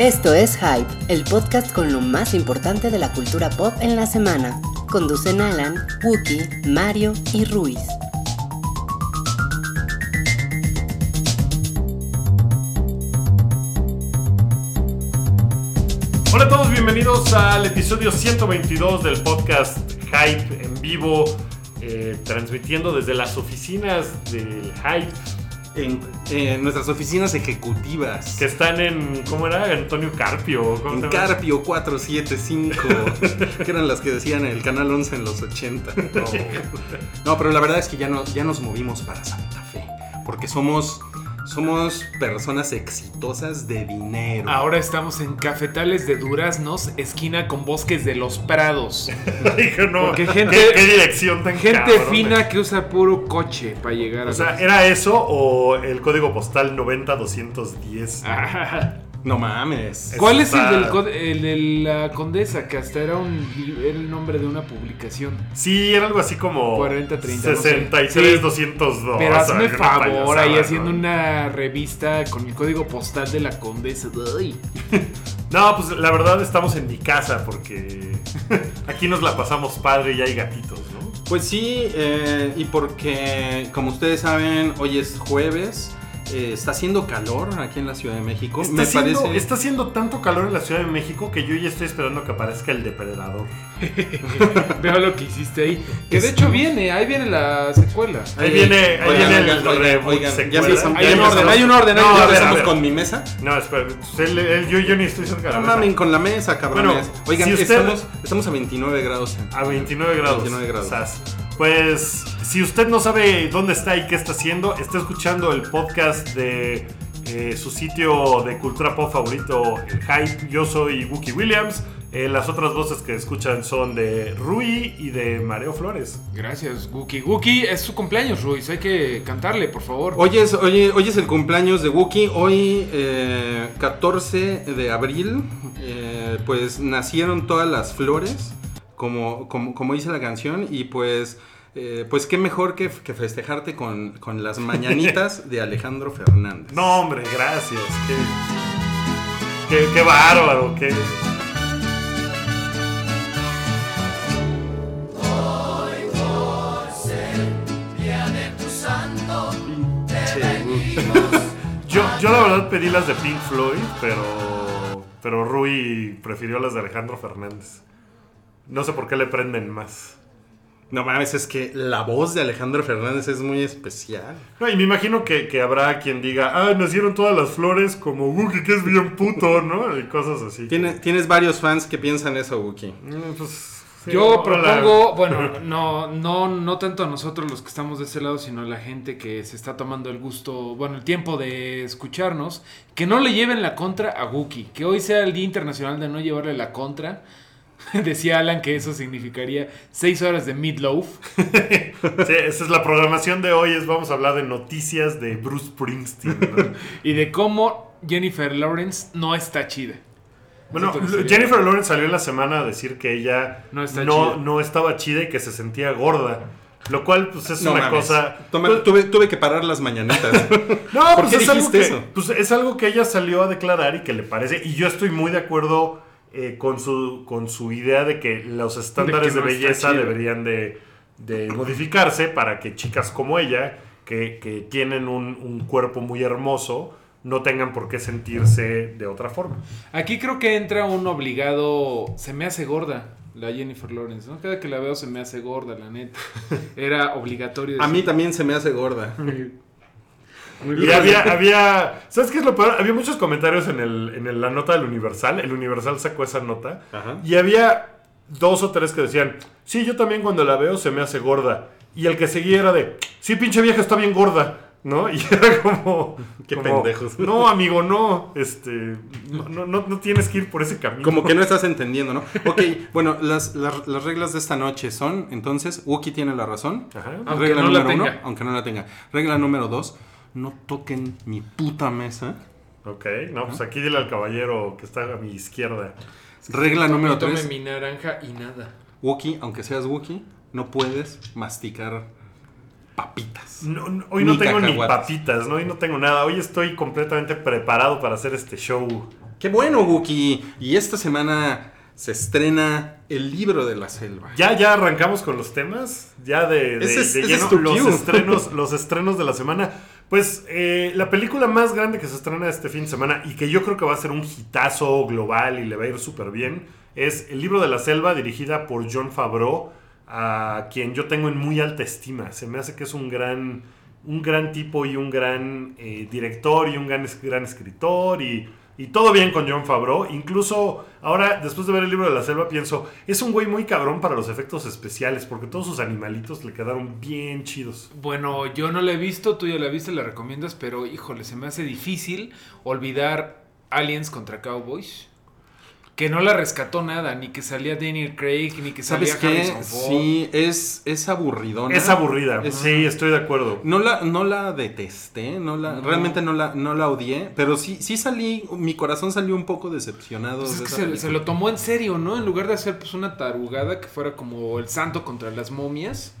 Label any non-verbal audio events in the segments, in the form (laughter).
Esto es Hype, el podcast con lo más importante de la cultura pop en la semana. Conducen Alan, Wookie, Mario y Ruiz. Hola a todos, bienvenidos al episodio 122 del podcast Hype en vivo, eh, transmitiendo desde las oficinas del Hype en, en nuestras oficinas ejecutivas. que están en, ¿cómo era? Antonio Carpio. ¿cómo En? Carpio 475, (laughs) que eran las que decían en el canal 11 en los 80. (laughs) No, pero la verdad es que ya, no, ya nos movimos para Santa Fe, porque somos, somos personas exitosas de dinero. Ahora estamos en Cafetales de Duraznos, esquina con Bosques de los Prados. (laughs) Dije, no, Porque gente- ¿qué, qué dirección tan Gente fina que usa puro coche para llegar a O sea, los- ¿era eso o el código postal 90210? Ah. (laughs) No mames. ¿Cuál es el, del el de la condesa? Que hasta era, un, era el nombre de una publicación. Sí, era algo así como 40, 30, no sé. 63 Sí. 202. Pero hazme favor, ahí ¿no? haciendo una revista con el código postal de la condesa. Ay. (laughs) No, pues la verdad estamos en mi casa porque (laughs) aquí nos la pasamos padre y hay gatitos, ¿no? Pues sí, eh, y porque, como ustedes saben, hoy es jueves. Eh, está haciendo calor aquí en la Ciudad de México. Está, Me haciendo, parece. está haciendo tanto calor en la Ciudad de México que yo ya estoy esperando que aparezca el depredador. (laughs) Veo lo que hiciste ahí. Que de hecho viene, ahí viene la secuela. Ahí viene, ahí Oigan, viene oigan, el oigan, oigan, ya Hay ya un orden, hay un orden, No, a empezamos ver. con mi mesa. No, espera, pues, él- él- yo, yo ni estoy cerca de la No mamen con la mesa, cabrones. Bueno, Oigan, si usted- estamos, estamos a 29 grados. A 29 grados. 29 grados. Sas. Pues, si usted no sabe dónde está y qué está haciendo, está escuchando el podcast de eh, su sitio de cultura pop favorito, el Hype. Yo soy Wookie Williams. Eh, las otras voces que escuchan son de Rui y de Mareo Flores. Gracias, Guki. Guki, es su cumpleaños, Ruiz. Hay que cantarle, por favor. Hoy es, hoy, hoy es el cumpleaños de Wookie. Hoy, eh, 14 de abril, eh, pues nacieron todas las flores, como, como, como dice la canción. Y pues, eh, pues qué mejor que, que festejarte con, con las (laughs) mañanitas de Alejandro Fernández. No, hombre, gracias. Qué, qué, qué bárbaro. Qué... (laughs) Yo, yo la verdad pedí las de Pink Floyd, pero, pero Rui prefirió las de Alejandro Fernández. No sé por qué le prenden más. No mames, es que la voz de Alejandro Fernández es muy especial. No, y me imagino que, que habrá quien diga, ah, nacieron todas las flores como Wookie, que es bien puto, ¿no? Y cosas así. Tiene- tienes varios fans que piensan eso, Wookie. Mm, pues, sí, Yo hola. propongo, (laughs) bueno, no, no, no tanto a nosotros los que estamos de ese lado, sino a la gente que se está tomando el gusto, bueno, el tiempo de escucharnos, que no le lleven la contra a Wookie, que hoy sea el Día Internacional de no llevarle la contra. (laughs) Decía Alan que eso significaría seis horas de meatloaf. (laughs) Sí, esa es la programación de hoy, es vamos a hablar de noticias de Bruce Springsteen. ¿no? (laughs) y de cómo Jennifer Lawrence no está chida. Bueno, Jennifer Lawrence salió en la semana a decir que ella No está no, chida. no estaba chida y que se sentía gorda. Lo cual, pues, es No una mames. cosa... Toma- pues, tuve, tuve que parar las mañanitas. No, ¿Por pues qué es algo, que, eso? pues es algo que ella salió a declarar y que le parece. Y yo estoy muy de acuerdo eh, con, su, con su idea de que los estándares de, no belleza deberían de, de modificarse para que chicas como ella, que, que tienen un, un cuerpo muy hermoso, no tengan por qué sentirse de otra forma. Aquí creo que entra un obligado. Se me hace gorda la Jennifer Lawrence, ¿no? Cada que la veo se me hace gorda, la neta. (laughs) Era obligatorio. A mí también se me hace gorda. (laughs) Y había, había, ¿sabes qué es lo peor? Había muchos comentarios en, el, en el- la nota del Universal. El Universal sacó esa nota. Ajá. Y había dos o tres que decían, sí, yo también cuando la veo se me hace gorda. Y el que seguía era de, sí, pinche vieja está bien gorda. ¿No? (laughs) Y era como... Qué como, pendejos. No, amigo, no. Este, no, no, no, tienes que ir por ese camino. Como que no estás entendiendo, ¿no? Ok, bueno, las, las, las reglas de esta noche son, entonces, Wookie tiene la razón. Ajá. Aunque Regla no la número uno, aunque no la tenga. Regla número dos, no toquen mi puta mesa. Ok, no, pues aquí dile al caballero que está a mi izquierda. Regla número Tome tres, mi naranja y nada. Wookie, aunque seas Wookie, no puedes masticar papitas. No, no, hoy no tengo ni papitas, ¿no? Hoy no tengo nada. Hoy estoy completamente preparado para hacer este show Qué bueno, Wookie. Y esta semana se estrena El libro de la selva. Ya, ya arrancamos con los temas. Ya de, de- Ese es- de ese lleno es tu los cue. estrenos, (laughs) los estrenos de la semana. Pues eh, la película más grande que se estrena este fin de semana y que yo creo que va a ser un hitazo global y le va a ir súper bien es El libro de la selva, dirigida por John Favreau, a quien yo tengo en muy alta estima. Se me hace que es un gran, un gran tipo y un gran eh, director y un gran, gran escritor y, y todo bien con John Favreau. Incluso ahora, después de ver el libro de la selva, pienso, es un güey muy cabrón para los efectos especiales porque todos sus animalitos le quedaron bien chidos. Bueno, yo no la he visto, tú ya la viste, la recomiendas, pero híjole, se me hace difícil olvidar Aliens contra Cowboys. Que no la rescató nada, ni que salía Daniel Craig, ni que salía ¿Sabes qué? Harrison Ford. Sí, es, es aburridona. Es aburrida, Es- sí, estoy de acuerdo. No la, no la detesté, no la, No. realmente no la, no la odié, pero sí, sí salí, mi corazón salió un poco decepcionado. Pues es que se, se lo tomó en serio, ¿no? En lugar de hacer pues una tarugada que fuera como el santo contra las momias,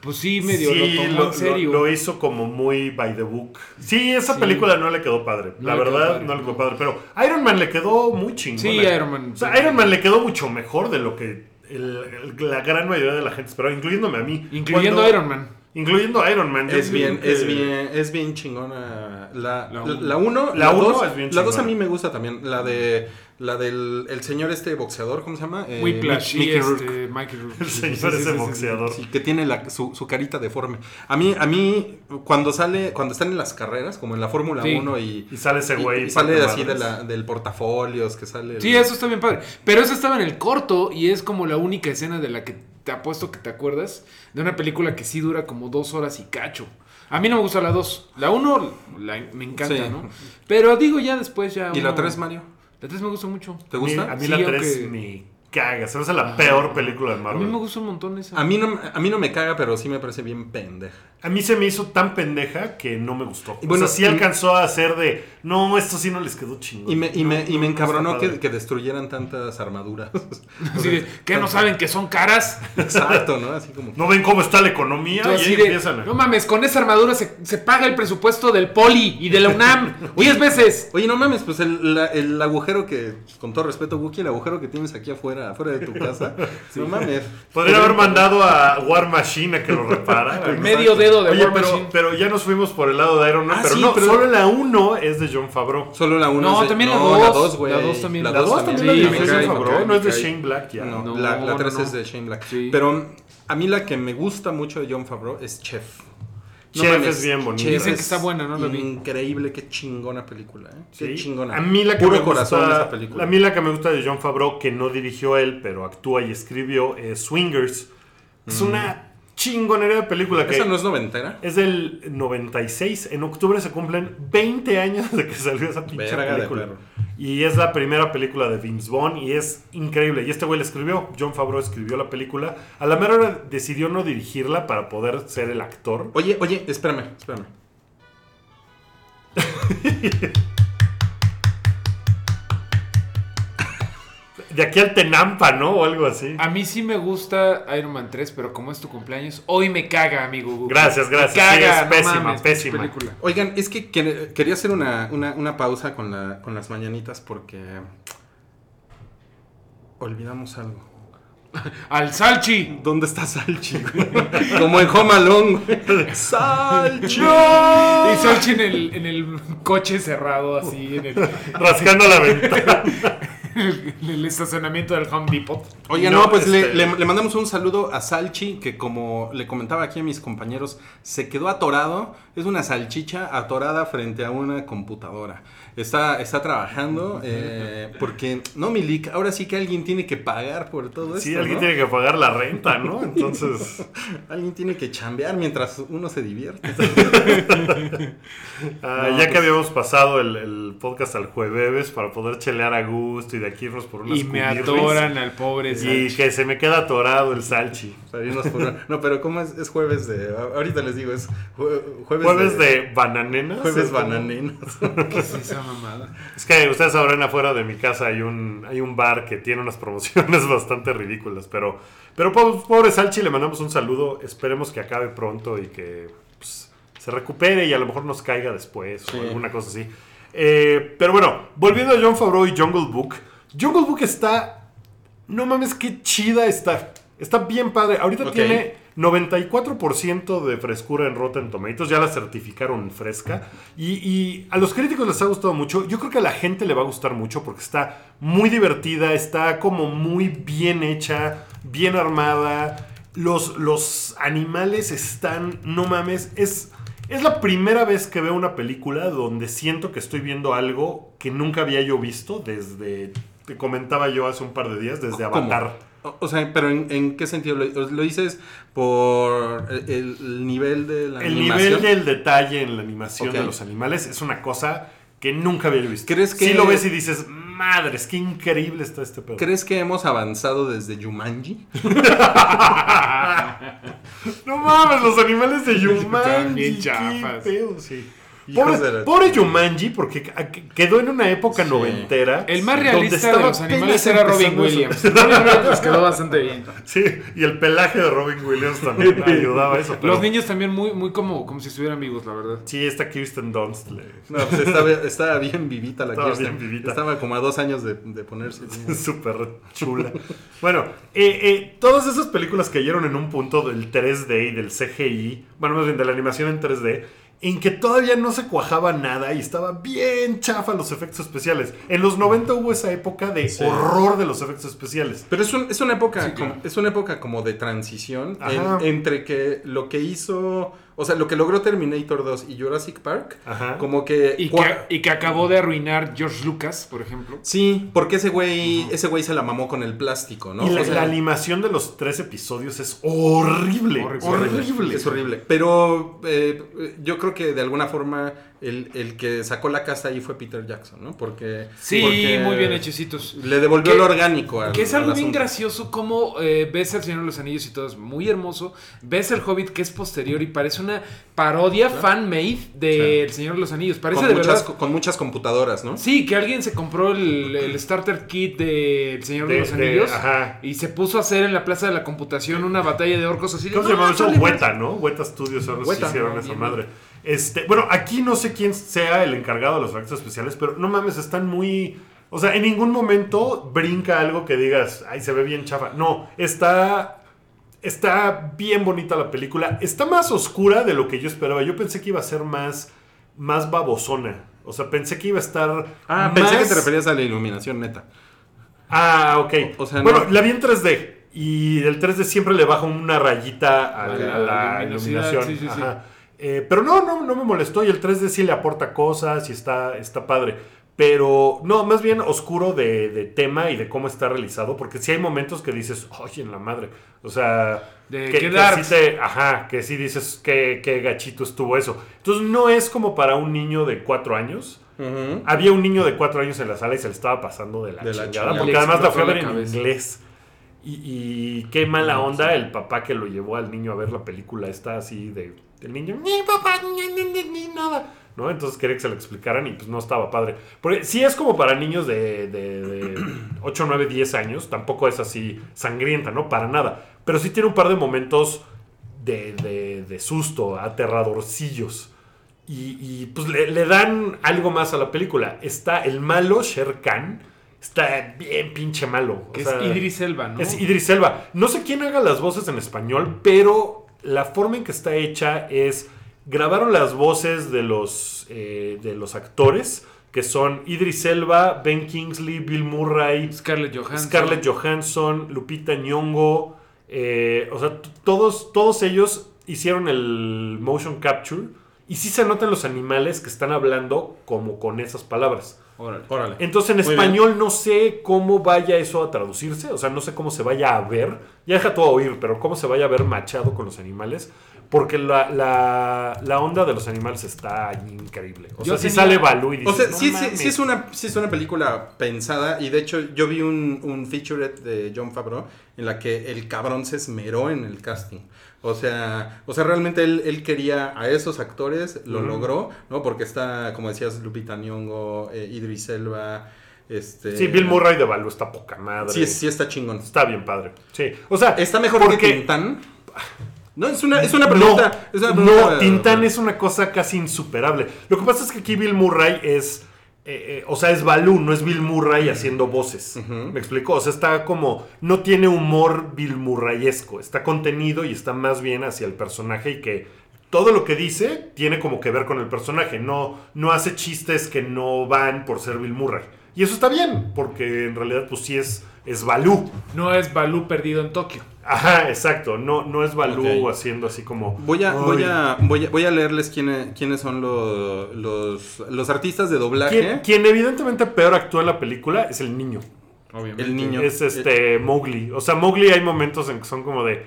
pues sí, medio Sí, lo tomó lo, en serio. lo- lo hizo como muy by the book. Sí, esa Sí. película no le quedó padre. No la verdad, padre, no le quedó padre. Pero Iron Man le quedó muy chingón. Sí, Iron Man. O sea, Iron Man le quedó mucho mejor de lo que el- el- la gran mayoría de la gente esperaba, incluyéndome a mí. Incluyendo Cuando- Iron Man. Incluyendo Iron Man. Es bien, que- es bien, es bien chingona. La La 1, uno. la, uno, La la uno dos- es bien La 2 a mí me gusta también. La de la del el señor este boxeador, ¿cómo se llama? Eh, Whiplash Mickey y Rourke. este, Michael Rourke. El señor sí, sí, ese boxeador. Sí, que tiene la- su, su carita deforme. A mí, a mí, cuando sale, cuando están en las carreras, como en la Fórmula Sí. 1 y, Y sale ese güey. y sale así de la, del portafolios, que sale. el- Sí, eso está bien padre. Pero eso estaba en el corto y es como la única escena de la que te apuesto que te acuerdas de una película que sí dura como dos horas y cacho. A mí no me gusta la dos. La uno la- me encanta, Sí. ¿no? Pero digo ya después ya... ¿Y la uno- 3, Mario? La 3 me gusta mucho. ¿Te A mí- gusta? A mí Sí, la 3 aunque- me caga. Se me hace la Ah. peor película de A Marvel. mí me gusta un montón esa. A mí, no, a mí no me caga, pero sí me parece bien pendeja. A mí se me hizo tan pendeja que no me gustó. Y bueno, o sea, sí y- alcanzó a hacer de, no, esto sí no les quedó chingón. Y me, y me, y no, me encabronó que, que destruyeran tantas armaduras. (laughs) Así de, ¿Qué no saben que son caras? (laughs) Exacto, ¿no? Así como... ¿No ven cómo está la economía? Y ahí de, empiezan a... no mames, con esa armadura se, se paga el presupuesto del Poli y de la UNAM (laughs) 10 veces. Oye, no mames, pues el, la- el agujero que, con todo respeto, Wookie, el agujero que tienes aquí afuera, afuera de tu casa. (laughs) No mames. Podría haber mandado a War Machine a que lo reparara. (laughs) Medio dedo de Oye, War pero, Machine. pero ya nos fuimos por el lado de Iron Man. Ah, pero sí, no, pero- solo la 1 es de John Favreau. Solo la 1 No, también la dos. güey. La dos también. La La 2 dos también sí, la dirigió cae, John Favreau, no es de. Shane Black ya. No, No, la, la no, 3 no. es de Shane Black. Sí. Pero a mí la que me gusta mucho de John Favreau es Chef. Chef es bien bonita. Chef Dicen que es está buena, no la vi. Increíble, qué chingona película, ¿eh? Qué Sí. chingona. A mí la que Puro me corazón gusta, esa película. A mí la que me gusta de John Favreau, que no dirigió él, pero actúa y escribió, es Swingers. Es una chingonería de película que ¿Esa no es noventera? es del 96. En octubre se cumplen 20 años de que salió esa pinche Verga de película. perro. Y es la primera película de Vince Vaughn y es increíble. Y este güey la escribió, John Favreau escribió la película. A la mera hora decidió no dirigirla para poder ser el actor. Oye, oye, espérame, espérame. (laughs) De aquí al Tenampa, ¿no? O algo así. A mí sí me gusta Iron Man 3, pero como es tu cumpleaños, hoy me caga, amigo. Google. Gracias, gracias. Me caga, Sí, es no pésima, mames, pésima. película. Oigan, es que quer- quería hacer una, una- una pausa con, la, con las mañanitas porque olvidamos algo. (laughs) Al Salchi. ¿Dónde está Salchi? güey? (laughs) Como en Home Alone. güey. (laughs) ¡Salchi! Y Salchi en el, en el coche cerrado, así, en el, Rascando la ventana. (laughs) el estacionamiento del Home Depot. Oigan, No, no, pues le, este- le- le mandamos un saludo a Salchi, que como le comentaba aquí a mis compañeros, se quedó atorado. Es una salchicha atorada frente a una computadora. Está, está trabajando eh, porque, no, Milik, ahora sí que alguien tiene que pagar por todo esto. Sí, alguien ¿no? tiene que pagar la renta, ¿no? Entonces, (laughs) Alguien tiene que chambear mientras uno se divierte. (laughs) ah, No, ya pues- que habíamos pasado el, el podcast al jueves para poder chelear a gusto y de aquí irnos por unas Y me cubirris, atoran al pobre Y Salchi. que se me queda atorado el salchi. Para irnos por una- No, pero ¿cómo es? Es jueves de... Ahorita les digo, es jue- jueves, Jueves de bananenas. Jueves bananenas. ¿Qué es esa mamada? Es que ustedes sabrán afuera de mi casa hay un, hay un bar que tiene unas promociones (laughs) bastante ridículas, pero, pero po- pobre Salchi le mandamos un saludo, esperemos que acabe pronto y que pues, se recupere y a lo mejor nos caiga después Sí. o alguna cosa así. Eh, pero bueno, volviendo a John Favreau y Jungle Book. Jungle Book está. No mames, qué chida está. Está bien padre. Ahorita tiene 94% de frescura en Rotten Tomatoes. Ya la certificaron fresca. Y, y a los críticos les ha gustado mucho. Yo creo que a la gente le va a gustar mucho porque está muy divertida. Está como muy bien hecha, bien armada. Los, los animales están. No mames. Es. Es la primera vez que veo una película donde siento que estoy viendo algo que nunca había yo visto desde, te comentaba yo hace un par de días, desde ¿Cómo? Avatar. O, o sea, pero ¿en, en qué sentido? ¿Lo, lo dices por el, el nivel de la El animación? nivel del detalle en la animación de los animales es una cosa que nunca había visto. ¿Crees que- Si lo ves y dices, madres, qué increíble está este pedo. ¿Crees que hemos avanzado desde Jumanji? (laughs) No mames, los animales de (laughs) bien qué pedo, sí. Pobre, pobre Jumanji, porque quedó en una época Sí. noventera. El más realista de los animales era Robin. Williams. (laughs) Robin Williams quedó bastante bien. Sí, y el pelaje de Robin Williams también (laughs) ayudaba a eso. pero- Los niños también muy, muy como, como si estuvieran vivos, la verdad. Sí, esta Kirsten Dunst. le- No, pues estaba, estaba bien vivita la Estaba Kirsten. bien vivita. Estaba como a dos años de, de ponerse. (laughs) Súper chula. Bueno, eh, eh, todas esas películas cayeron en un punto del 3D y del CGI, bueno, más bien de la animación en 3D, en que todavía no se cuajaba nada y estaba bien chafa los efectos especiales. En los 90 hubo esa época de Sí. horror de los efectos especiales. Pero es, un- es una época Sí, claro. como, es una época como de transición en- entre que lo que hizo, o sea, lo que logró Terminator 2 y Jurassic Park, Ajá. como que Y que, y que acabó de arruinar George Lucas, por ejemplo. Sí, porque ese güey, ese güey se la mamó con el plástico, ¿no? y la, O sea, la animación de los tres episodios es horrible. Horrible. Horrible. Es horrible. Pero eh, yo creo que de alguna forma el, el que sacó la casa ahí fue Peter Jackson, ¿no? Porque. Sí, porque muy bien hechecitos. Le devolvió Que- lo orgánico al Que es algo al bien gracioso como eh, ves El Señor de los Anillos y todo es muy hermoso. Ves El Hobbit que es posterior y parece una parodia fan-made de. El Señor de los Anillos. Parece Con de muchas, verdad... con muchas computadoras, ¿no? Sí, que alguien se compró el, el starter kit de El Señor de, De- los de- Anillos ajá. y se puso a hacer en la Plaza de la Computación una batalla de orcos así. de, ¿Cómo se "No, llama eso? Weta, ¿no? Weta Studios son los que hicieron esa bien. madre. Este, bueno, aquí no sé quién sea el encargado de los efectos especiales, pero no mames, están muy. O sea, en ningún momento brinca algo que digas, ay, se ve bien chafa. No, está. Está bien bonita la película. Está más oscura de lo que yo esperaba. Yo pensé que iba a ser más. Más babosona. O sea, pensé que iba a estar. Ah, pensé que te referías a la iluminación neta. Ah, ok. O sea, bueno, no- la vi en 3D. Y el 3D siempre le baja una rayita a, A la, iluminación. sí, sí, sí. Eh, pero no, no, no me molestó. Y el 3D sí le aporta cosas y está, está padre. Pero no, más bien oscuro de, de tema y de cómo está realizado. Porque sí hay momentos que dices, oye, en la madre. O sea, De que, que sí te- ajá, que sí dices que, que gachito estuvo eso. Entonces no es como para un niño de 4 años. Había un niño de cuatro años en la sala y se le estaba pasando de la De la chingada. chingada. porque además la fui a ver en inglés. Y, y qué mala onda el papá que lo llevó al niño a ver la película. Está así de. El niño, ni papá, ni, ni, nada. ¿No? Entonces quería que se lo explicaran y pues no estaba padre. Porque sí es como para niños de, de, de 8, 9, 10 años. Tampoco es así sangrienta, ¿no? Para nada. Pero sí tiene un par de momentos de, de, de susto, aterradorcillos. Y, y, pues le, le dan algo más a la película. Está el malo, Sher Khan. Está bien pinche malo. O Que sea, es Idris Elba, ¿no? es Idris Elba. No sé quién haga las voces en español, pero la forma en que está hecha es. Grabaron las voces de los, eh, de los actores, que son Idris Elba, Ben Kingsley, Bill Murray, Scarlett Johansson. Scarlett Johansson, Lupita Nyong'o, eh, o sea, todos, todos ellos hicieron el motion capture y sí se notan los animales que están hablando como con esas palabras. Órale. Órale. Entonces en Muy español no sé cómo vaya eso a traducirse, o sea, no sé cómo se vaya a ver, ya deja todo oír, pero cómo se vaya a ver machado con los animales, porque la, la, la onda de los animales está increíble. O Yo sea, si sale Balú y dices, O sea, "No sí, sí, mames". sí es una, sí es una película pensada y de hecho yo vi un, un featurette de John Favreau en la que el cabrón se esmeró en el casting. O sea, o sea realmente él, él quería a esos actores, lo logró, ¿no? Porque está, como decías, Lupita Nyong'o, eh, Idris Elba, este... Sí, Bill Murray de Balú está poca madre. Sí, sí está chingón. Está bien padre. Sí. O sea, ¿Está mejor porque- que Tintán? No, es una, es una pregunta. No, es una no, pregunta- Tintán es una cosa casi insuperable. Lo que pasa es que aquí Bill Murray es eh, eh, o sea, es Balú, no es Bill Murray haciendo voces. ¿Me explico? O sea, está como. No tiene humor Bill Murrayesco. Está contenido y está más bien hacia el personaje y que todo lo que dice tiene como que ver con el personaje. No, no hace chistes que no van por ser Bill Murray. Y eso está bien, porque en realidad, pues sí es, es Balú. No es Balú perdido en Tokio. Ajá, exacto. No, no es Balú haciendo así como. Voy a, voy a, voy a, voy a leerles quiénes, quiénes son los, los, los artistas de doblaje. Quien, quien evidentemente peor actúa en la película es el niño. Obviamente. El niño. Es este Mowgli. O sea, Mowgli hay momentos en que son como de.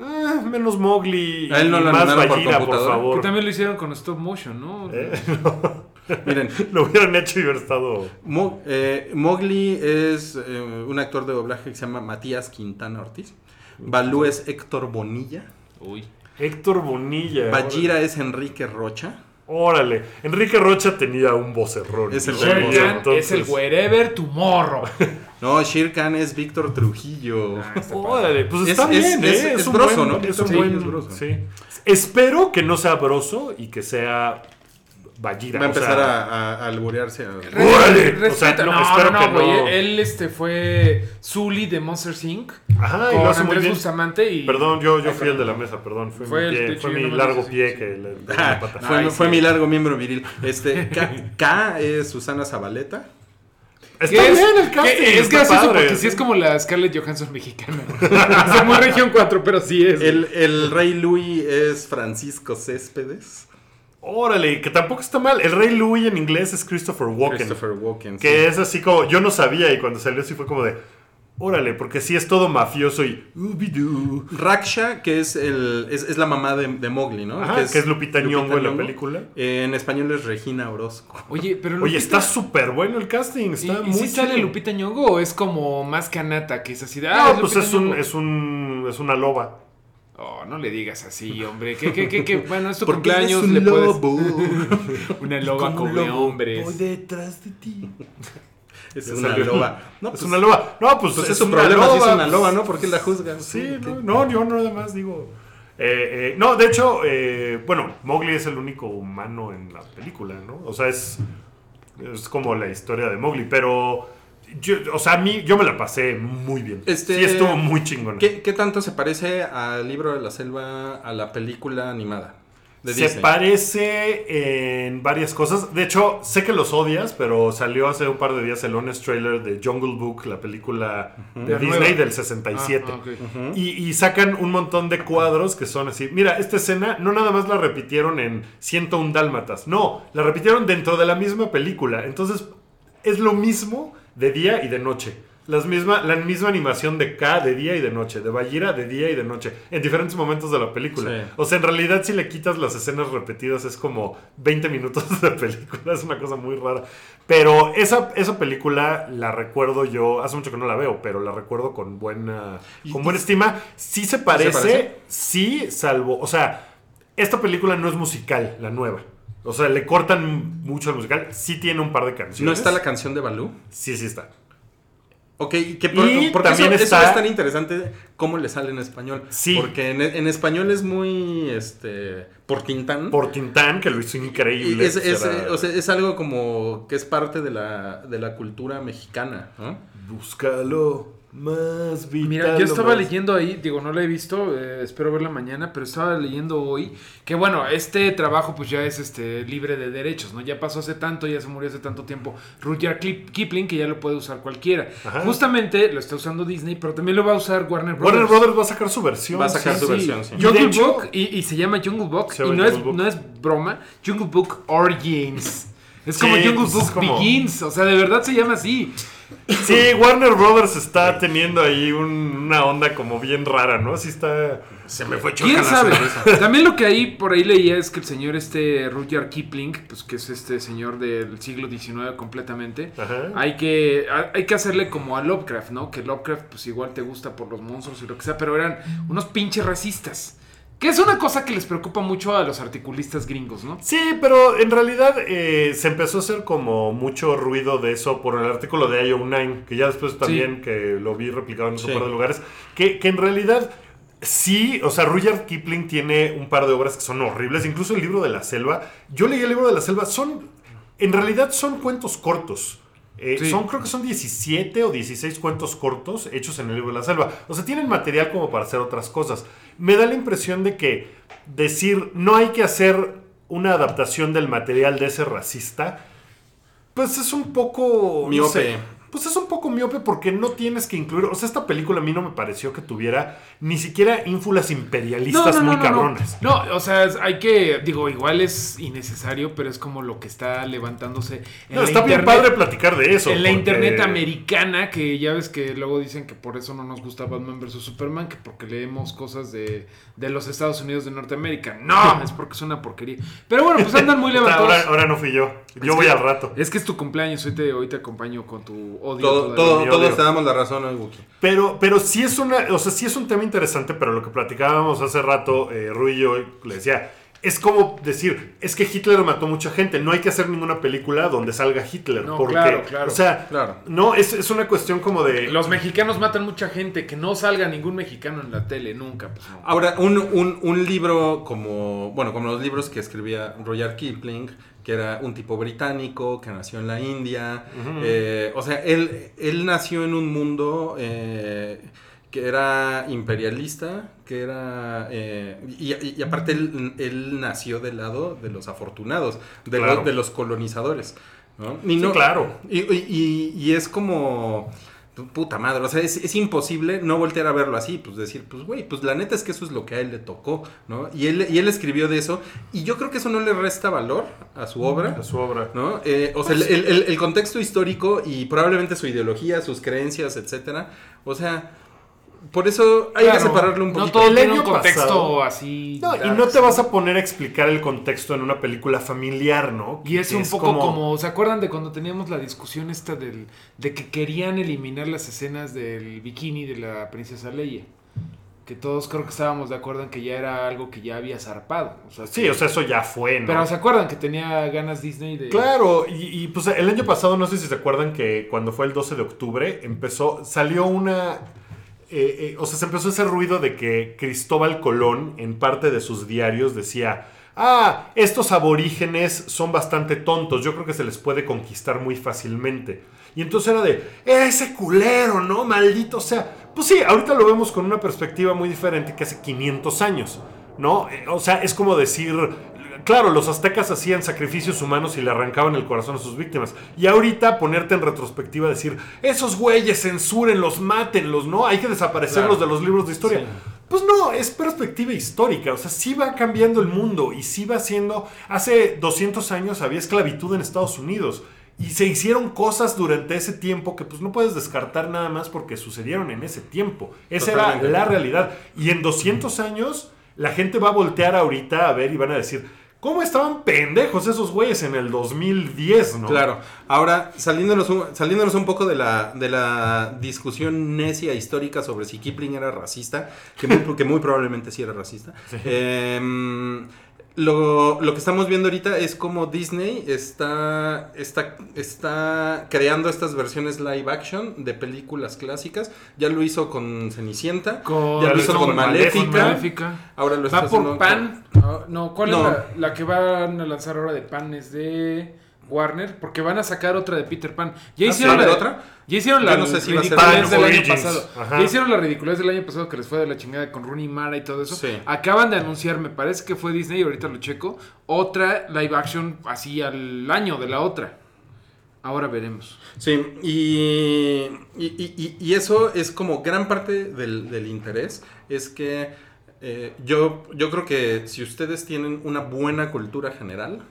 "Ah, menos Mowgli A él no y lo más por Bagheera, por, favor. Que también lo hicieron con stop motion, ¿no? (laughs) Eh, Miren, (laughs) Lo hubieran hecho y hubiera estado. Mo- eh, Mowgli es eh, un actor de doblaje que se llama Matías Quintana Ortiz. Balú es Héctor Bonilla. Uy. Héctor Bonilla. Bajira es Enrique Rocha. Órale. Enrique Rocha tenía un vocerrón. Es el. Khan Entonces- es el wherever tomorrow. (laughs) No, Shir Khan es Víctor Trujillo. Ah. Órale, pues Es- está es- bien, es- ¿eh? es un broso, buen- ¿no? Es un Sí, buen. es broso. sí. Espero que no sea broso y que sea Bagheera. Va a o sea, empezar a, a, a alburearse. a- ¡Órale! Respeta. O sea, no, no, espero no, que no, güey. Él este, fue Zully de Monster Inc. Ajá, y con lo hace muy Andrés bien. Bustamante y... Perdón, yo, yo Ay, fui el de la mesa, perdón. Fue, Fue mi, pie- fue largo pie que le, Ah, pata. fue, Ay, fue sí. mi largo miembro viril. Este, K, K es Susana Zabaleta. Está es, bien el casting. que es gracioso padre. porque sí es como la Scarlett Johansson mexicana. (laughs) muy región 4, pero sí es. El, el rey Louis es Francisco Céspedes. Órale, que tampoco está mal. El rey Louis en inglés es Christopher Walken. Christopher Walken. Que sí. es así como, yo no sabía y cuando salió así fue como de, órale, porque sí es todo mafioso y... Raksha, que es, el, es, es la mamá de, de Mowgli, ¿no? Ajá, que es Lupita Nyong'o en la película. Eh, en español es Regina Orozco. Oye, pero Oye, está súper bueno el casting, ¿Y, está y muy si sale. Lupita Nyong'o o es como más canata que es así de... No, Ah, pues Lupita es un, Nyong'o"? es un, es una loba. Oh, no le digas así, (laughs) hombre. Que, que, que, que, bueno, es tu Porque cumpleaños, es un le puedes... lobo. (laughs) Una loba Como lobo, hombres. Voy detrás de ti. (laughs) es una loba. No, es pues, una loba. No, pues, pues es, es su problema si es una loba, pues, ¿no? ¿Por qué la juzgas? Sí, ¿Qué? no, no, yo no nada más digo. Eh, eh, no, de hecho, eh, bueno, Mowgli es el único humano en la película, ¿no? O sea, es, es como la historia de Mowgli, pero, yo, o sea, a mí, yo me la pasé muy bien. Este, sí, estuvo muy chingón. ¿Qué, qué tanto se parece al libro de la selva a la película animada? De Se Disney? parece en varias cosas. De hecho, sé que los odias, pero salió hace un par de días el honest trailer de Jungle Book, la película de Disney nueva. del 67. Ah, ah, ok. Y, y sacan un montón de cuadros que son así. Mira, esta escena no nada más la repitieron en 101 Dálmatas. No, la repitieron dentro de la misma película. Entonces, es lo mismo de día y de noche. Las misma, la misma animación de K de día y de noche, de Bagheera de día y de noche, en diferentes momentos de la película. Sí. O sea, en realidad, si le quitas las escenas repetidas, es como 20 minutos de película. Es una cosa muy rara. Pero esa, esa película la recuerdo yo, hace mucho que no la veo, pero la recuerdo con buena, con buena estima. Sí se parece, parece? sí, salvo, o sea, esta película no es musical, la nueva. O sea, le cortan mucho al musical. Sí tiene un par de canciones. ¿No está la canción de Balú? Sí, sí está. Ok, ¿y qué, por- Y porque también eso, eso está- es tan interesante cómo le sale en español. Sí. Porque en, en español es muy, este, por Tintán. Por Tintán, que lo hizo Y increíble. es, es, Será- o sea, es algo como que es parte de la, de la cultura mexicana. ¿no? Búscalo más vital. Mira, yo estaba más- leyendo ahí, digo, no la he visto, eh, espero verla mañana, pero estaba leyendo hoy que bueno, este trabajo pues ya es este libre de derechos, ¿no? Ya pasó hace tanto, ya se murió hace tanto tiempo Rudyard Kip- Kipling que ya lo puede usar cualquiera. Ajá. Justamente lo está usando Disney, pero también lo va a usar Warner Brothers. Warner Brothers va a sacar su versión. Va a sacar sí, su sí. versión, sí. Jungle hecho- Book y, y se llama Jungle Book y no es, Book. no es broma, Jungle Book Origins. Es como Sí, Jungle pues Book como- Begins, o sea, de verdad se llama así. Sí, Warner Brothers está teniendo ahí un- una onda como bien rara, ¿no? Sí está... Se me fue ¿Quién sabe? También lo que ahí por ahí leía es que el señor este Rudyard Kipling, pues que es este señor del siglo XIX completamente, Ajá. hay que a- hay que hacerle como a Lovecraft, ¿no? Que Lovecraft pues igual te gusta por los monstruos y lo que sea, pero eran unos pinches racistas. Que es una cosa que les preocupa mucho a los articulistas gringos, ¿no? Sí, pero en realidad eh, se empezó a hacer como mucho ruido de eso por el artículo de IO9, que ya después también que lo vi replicado en Sí. par de lugares, que, que en realidad sí, o sea, Rudyard Kipling tiene un par de obras que son horribles, incluso el libro de la selva. Yo leí el libro de la selva, son en realidad son cuentos cortos. Eh, Sí. Son, creo que son 17 o 16 cuentos cortos hechos en el libro de la selva. O sea, tienen material como para hacer otras cosas. Me da la impresión de que decir no hay que hacer una adaptación del material de ese racista, pues es un poco... no Miope. sé, pues es un poco miope porque no tienes que incluir... O sea, esta película a mí no me pareció que tuviera ni siquiera ínfulas imperialistas muy cabrones. No, o sea, hay que, digo, igual es innecesario, pero es como lo que está levantándose en No, la está bien padre platicar de eso. En la porque- internet americana, que ya ves que luego dicen que por eso no nos gusta Batman vs. Superman, que porque leemos cosas de, de los Estados Unidos de Norteamérica. No, (laughs) es porque es una porquería. Pero bueno, pues andan muy (laughs) levantados. ahora, ahora no fui yo. Yo Es voy que- al rato. Es que es tu cumpleaños, hoy te, hoy te acompaño con tu odio. Todo, todo- todos odio. te damos la razón hoy, Wookie. Pero, pero sí es una, o sea, sí es un tema interesante, pero lo que platicábamos hace rato, eh, Rui y yo le decía, es como decir, es que Hitler mató mucha gente, no hay que hacer ninguna película donde salga Hitler. No, porque, claro, claro. O sea, Claro. no, es, es una cuestión como de... Los mexicanos matan mucha gente, que no salga ningún mexicano en la tele, nunca. Pues no. Ahora, un, un- un libro como, bueno, como los libros que escribía Roger Kipling, que era un tipo británico que nació en la India. eh, o sea, él, él nació en un mundo eh, que era imperialista, que era... eh, y, y- y aparte él, él nació del lado de los afortunados, de, Claro. los, de los colonizadores. ¿no? Y Sí, no- claro. Y, y- y- y es como... Puta madre, o sea, es, es imposible no voltear a verlo así, pues decir, pues güey, pues la neta es que eso es lo que a él le tocó, ¿no? Y él, y él escribió de eso, y yo creo que eso no le resta valor a su obra, a su obra. ¿no? Eh, o sea, el, el- el- el contexto histórico y probablemente su ideología, sus creencias, etcétera, o sea, por eso hay Claro, que separarlo un No poquito. todo El tiene un año contexto pasado- así. No, y no te vas a poner a explicar el contexto en una película familiar, ¿no? Y es Que un poco como... ¿se acuerdan de cuando teníamos la discusión esta del, de que querían eliminar las escenas del bikini de la princesa Leia? Que todos creo que estábamos de acuerdo en que ya era algo que ya había zarpado. O sea, Sí, que- o sea, eso ya fue, ¿no? Pero ¿se acuerdan que tenía ganas Disney de... Claro, y, y, pues el año pasado, no sé si se acuerdan que cuando fue el 12 de octubre, empezó, salió una... eh, eh, o sea, se empezó ese ruido de que Cristóbal Colón, en parte de sus diarios, decía, ah, estos aborígenes son bastante tontos, yo creo que se les puede conquistar muy fácilmente. Y entonces era de, ese culero, ¿no? Maldito sea. Pues sí, ahorita lo vemos con una perspectiva muy diferente que hace 500 años, ¿no? Eh, O sea, es como decir, claro, los aztecas hacían sacrificios humanos y le arrancaban el corazón a sus víctimas. Y ahorita ponerte en retrospectiva decir, esos güeyes censúrenlos, mátenlos, ¿no? Hay que desaparecerlos Claro. de los libros de historia. Sí. Pues no, es perspectiva histórica, o sea, sí va cambiando el mundo y sí va siendo... Hace 200 años había esclavitud en Estados Unidos y se hicieron cosas durante ese tiempo que pues no puedes descartar nada más porque sucedieron en ese tiempo. Esa Totalmente. era la realidad. Y en 200 años la gente va a voltear ahorita a ver y van a decir, ¿cómo estaban pendejos esos güeyes en el 2010, no? Claro. Ahora, saliéndonos un, saliéndonos un poco de la, de la discusión necia histórica sobre si Kipling era racista, que muy, que muy probablemente sí era racista, em, lo, lo que estamos viendo ahorita es como Disney está, está, está creando estas versiones live action de películas clásicas. Ya lo hizo con Cenicienta, Con, ya lo hizo con, Maléfica. con Maléfica. Ahora lo está Va por haciendo Pan. No, no, ¿cuál No. es la, la que van a lanzar ahora de Pan? Es de Warner, porque van a sacar otra de Peter Pan. Ya ¿Ah, hicieron la otra? Ya hicieron la no sé si ridiculez del año pasado. Ajá. Ya hicieron la ridiculez del año pasado que les fue de la chingada con Rooney Mara y todo eso. Sí. Acaban de anunciar, me parece que fue Disney, ahorita lo checo, otra live action así al año de la otra. Ahora veremos. Sí, y, y, y- y eso es como gran parte del, del interés, es que eh, yo, yo creo que si ustedes tienen una buena cultura general,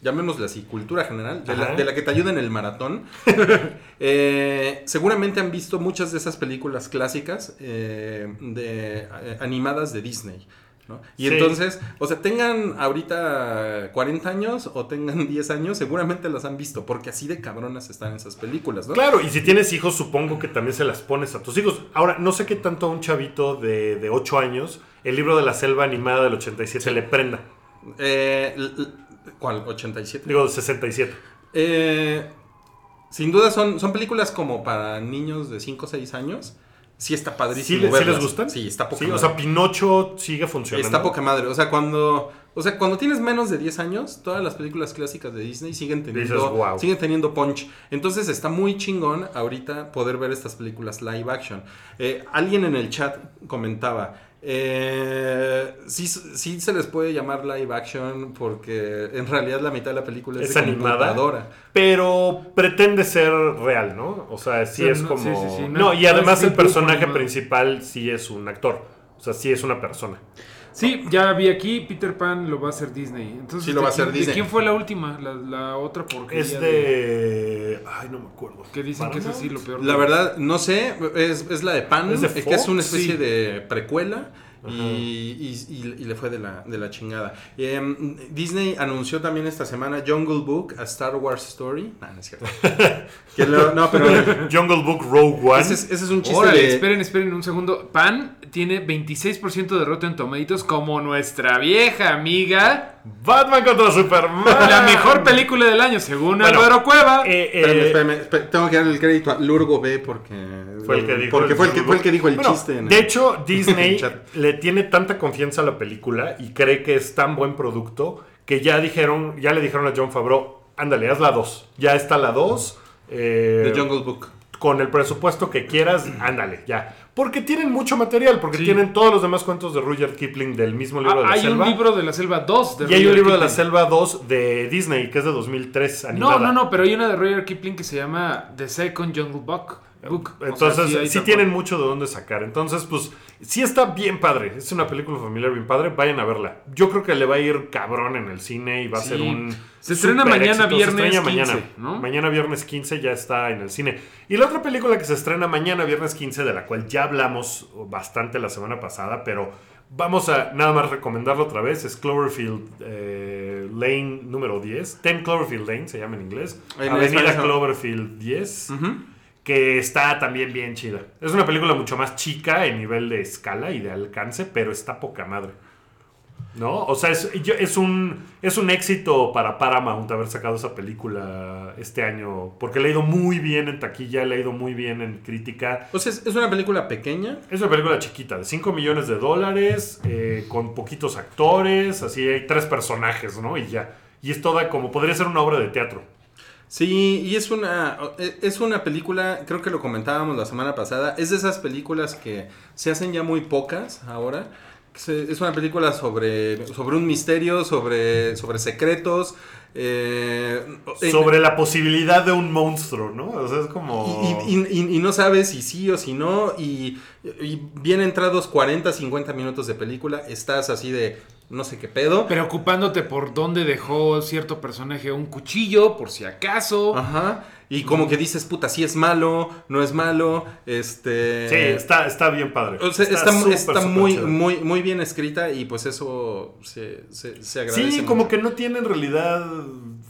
llamémosla así, cultura general, de la, Ajá. de la que te ayuda en el maratón, (laughs) eh, seguramente han visto muchas de esas películas clásicas eh, de, eh, animadas de Disney. ¿no? Y Sí. entonces, o sea, tengan ahorita 40 años o tengan 10 años, seguramente las han visto, porque así de cabronas están esas películas, ¿no? Claro, y si tienes hijos, supongo que también se las pones a tus hijos. Ahora, no sé qué tanto a un chavito de, de 8 años el libro de la selva animada del 87 le prenda. Eh, ¿Cuál? ¿87? Digo, del 67. Eh, sin duda son, son películas como para niños de 5 o 6 años. Sí está padrísimo ¿Sí, les gustan? Sí, está poca Sí, o madre. sea, Pinocho sigue funcionando. Está poca madre. O sea, cuando. O sea, cuando tienes menos de 10 años, todas las películas clásicas de Disney siguen teniendo, Dices, "Wow". siguen teniendo punch. Entonces está muy chingón ahorita poder ver estas películas live action. Eh, alguien en el chat comentaba, eh, sí, sí se les puede llamar live action porque en realidad la mitad de la película es, Es de animada. Pero pretende ser real, ¿no? O sea, sí Sí, es no, como. sí, sí, sí, No, no- y además el personaje principal sí es un actor. O sea, sí es una persona. Sí, ya vi aquí, Peter Pan lo va a hacer Disney. Entonces, Sí, lo va a ¿de hacer quién- Disney. ¿De quién fue la última? La, la otra porquería Es de. Ay, no me acuerdo. Que dicen que es así lo peor. La verdad, no sé, es, es la de Pan, ¿Es de que es una especie Sí. de precuela. Y, y- y- y le fue de la, de la chingada. Em, Disney anunció también esta semana Jungle Book, a Star Wars Story. Nah, no es cierto. (laughs) Que lo- no, pero Jungle Book Rogue One. ese es, ese es un chiste Órale, de... esperen, esperen un segundo. Pan tiene 26% de Rotten Tomatoes como nuestra vieja amiga. Batman contra Superman. (laughs) La mejor película del año, según Bueno, Álvaro Cueva. Eh, eh, Espérame, espérame, espérame, tengo que darle el crédito a Lurgo B porque Fue el que dijo. porque fue el que, fue el que dijo el Bueno, chiste. en de hecho, (laughs) Disney chat. Le tiene tanta confianza a la película y cree que es tan buen producto que ya dijeron, ya le dijeron a John Favreau, ándale, haz la 2. Ya está la 2. eh, The Jungle Book. con el presupuesto que quieras, (clears throat) ándale, ya. Porque tienen mucho material, porque Sí. tienen todos los demás cuentos de Rudyard Kipling del mismo libro de Ah, la hay selva. un libro de la selva 2 de y hay un Rudyard libro de la selva 2 de Disney, que es de 2003, animada. No, no, no, pero hay una de Roger Kipling que se llama The Second Jungle Book. Book. O sea, Entonces, hay sí, tienen cual. mucho de dónde sacar. Entonces, pues, sí está bien padre. Es una película familiar bien padre. Vayan a verla. Yo creo que le va a ir cabrón en el cine y va a Sí. ser un. Se estrena mañana éxito. viernes Se estrena 15, mañana. ¿no? Mañana viernes 15 ya está en el cine. Y la otra película que se estrena mañana viernes 15, de la cual ya hablamos bastante la semana pasada, pero vamos a nada más recomendarla otra vez, es Cloverfield eh, Lane número 10. 10 Cloverfield Lane se llama en inglés. En Avenida. Cloverfield 10 Ujú. Que está también bien chida. Es una película mucho más chica en nivel de escala y de alcance, pero está poca madre. ¿No? O sea, es, es, un, es un éxito para Paramount haber sacado esa película este año, porque le ha ido muy bien en taquilla, le ha ido muy bien en crítica. O sea, es, es una película pequeña. Es una película chiquita, de 5 millones de dólares, eh, con poquitos actores, así hay tres personajes, ¿no? Y ya. Y es toda como, podría ser una obra de teatro. Sí, y es una, es una película, creo que lo comentábamos la semana pasada, es de esas películas que se hacen ya muy pocas ahora. Es una película sobre, sobre un misterio, sobre, sobre secretos. eh, Sobre la posibilidad de un monstruo, ¿no? O sea, es como... Y, y- y- y no sabes si sí o si no. Y, y bien entrados 40, 50 minutos de película, estás así de no sé qué pedo. Preocupándote por dónde dejó cierto personaje un cuchillo, por si acaso. Ajá. Y como que dices, puta, sí es malo, no es malo. Este. Sí, está, está bien padre. O sea, está, muy, muy, muy bien escrita y pues eso se, se, se agradece. Sí, como mucho. que no tiene en realidad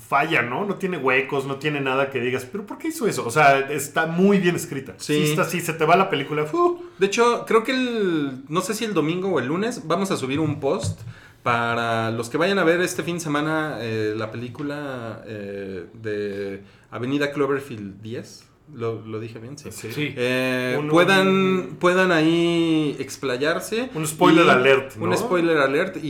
falla, ¿no? No tiene huecos, no tiene nada que digas, pero ¿por qué hizo eso? O sea, está muy bien escrita. Sí. Sí, está así, se te va la película. ¡fu! De hecho, creo que el. No sé si el domingo o el lunes vamos a subir un post para los que vayan a ver este fin de semana eh, la película eh, de Avenida Cloverfield 10. ¿Lo, lo dije bien? Sí. Sí. Sí. Eh, Un- puedan, un- puedan ahí explayarse. Un spoiler y- alert, ¿no? Un spoiler alert y,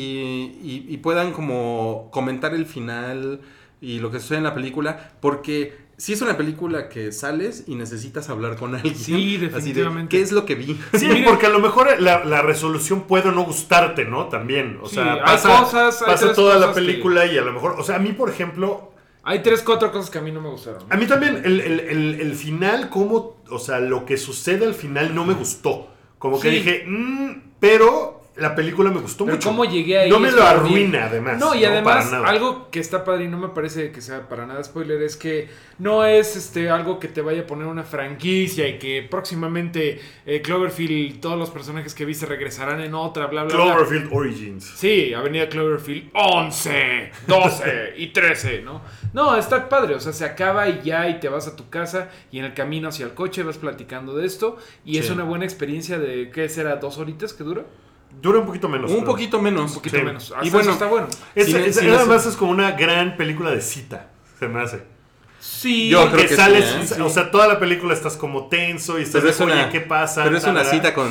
y- y puedan como comentar el final y lo que sucede en la película. Porque si es una película que sales y necesitas hablar con alguien. Sí, de, definitivamente. ¿Qué es lo que vi? Sí, porque a lo mejor la, la resolución puede no gustarte, ¿no? También. O Sí, sea, hay pasa, cosas, hay pasa toda la que- película y a lo mejor. O sea, a mí, por ejemplo, Hay tres, cuatro cosas que a mí no me gustaron. A mí también, el, el- el- el final, como, o sea, lo que sucede al final no me gustó. Como que Sí. dije, "Mm", pero la película me gustó Pero mucho. cómo llegué ahí. No me lo arruina, además. No, y no, además, algo que está padre y no me parece que sea para nada spoiler es que no es este algo que te vaya a poner una franquicia y que próximamente eh, Cloverfield, todos los personajes que viste regresarán en otra, bla, bla, bla. Cloverfield Origins. Sí, Avenida Cloverfield 11, 12 y 13, ¿no? No, está padre, o sea, se acaba y ya y te vas a tu casa y en el camino hacia el coche vas platicando de esto y es una buena experiencia de, ¿qué será? ¿Dos horitas que dura? Dura un poquito menos. Un poquito menos. Un poquito Sí. menos. Y Hasta bueno, está bueno. Es, Sí, es- además como una gran película de cita, se me hace. Sí, Yo Porque creo que sales, sí, ¿eh? o sea, toda la película estás como tenso y estás Pero es de, oye, una, ¿qué pasa? pero es una cita con,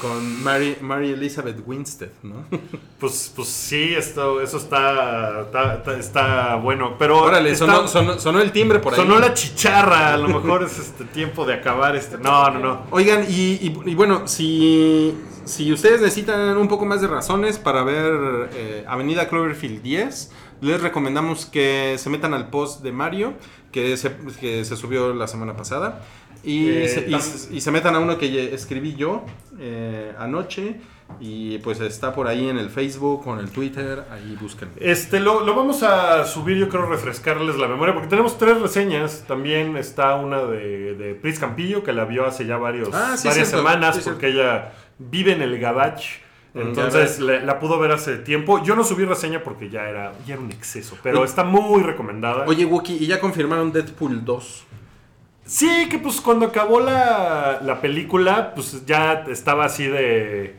con Mary, Mary Elizabeth Winstead, ¿no? (laughs) Pues, pues sí, esto, eso está, está, está- está bueno. Pero Órale, está- sonó, sonó- sonó el timbre por ahí. sonó la chicharra. A lo mejor es este tiempo de acabar este. No, no, no. Oigan, y, y- y bueno, si, si ustedes necesitan un poco más de razones para ver eh, Avenida Cloverfield 10, les recomendamos que se metan al post de Mario, que se, que se subió la semana pasada, y, Eh, se, y se- y se metan a uno que escribí yo eh, anoche, y pues está por ahí en el Facebook o en el Twitter, ahí búsquenlo. Este, lo, lo vamos a subir, yo creo, refrescarles la memoria, porque tenemos tres reseñas. También está una de, de Pris Campillo, que la vio hace ya varios, Ah, sí, varias cierto, semanas, sí, porque ella vive en el Gabach. En Entonces la, la pudo ver hace tiempo. Yo no subí reseña porque ya era, ya era un exceso, pero Oye- está muy recomendada. Oye, Wookie, ¿y ya confirmaron Deadpool 2? Sí, que pues cuando acabó la, la película, pues ya estaba así de.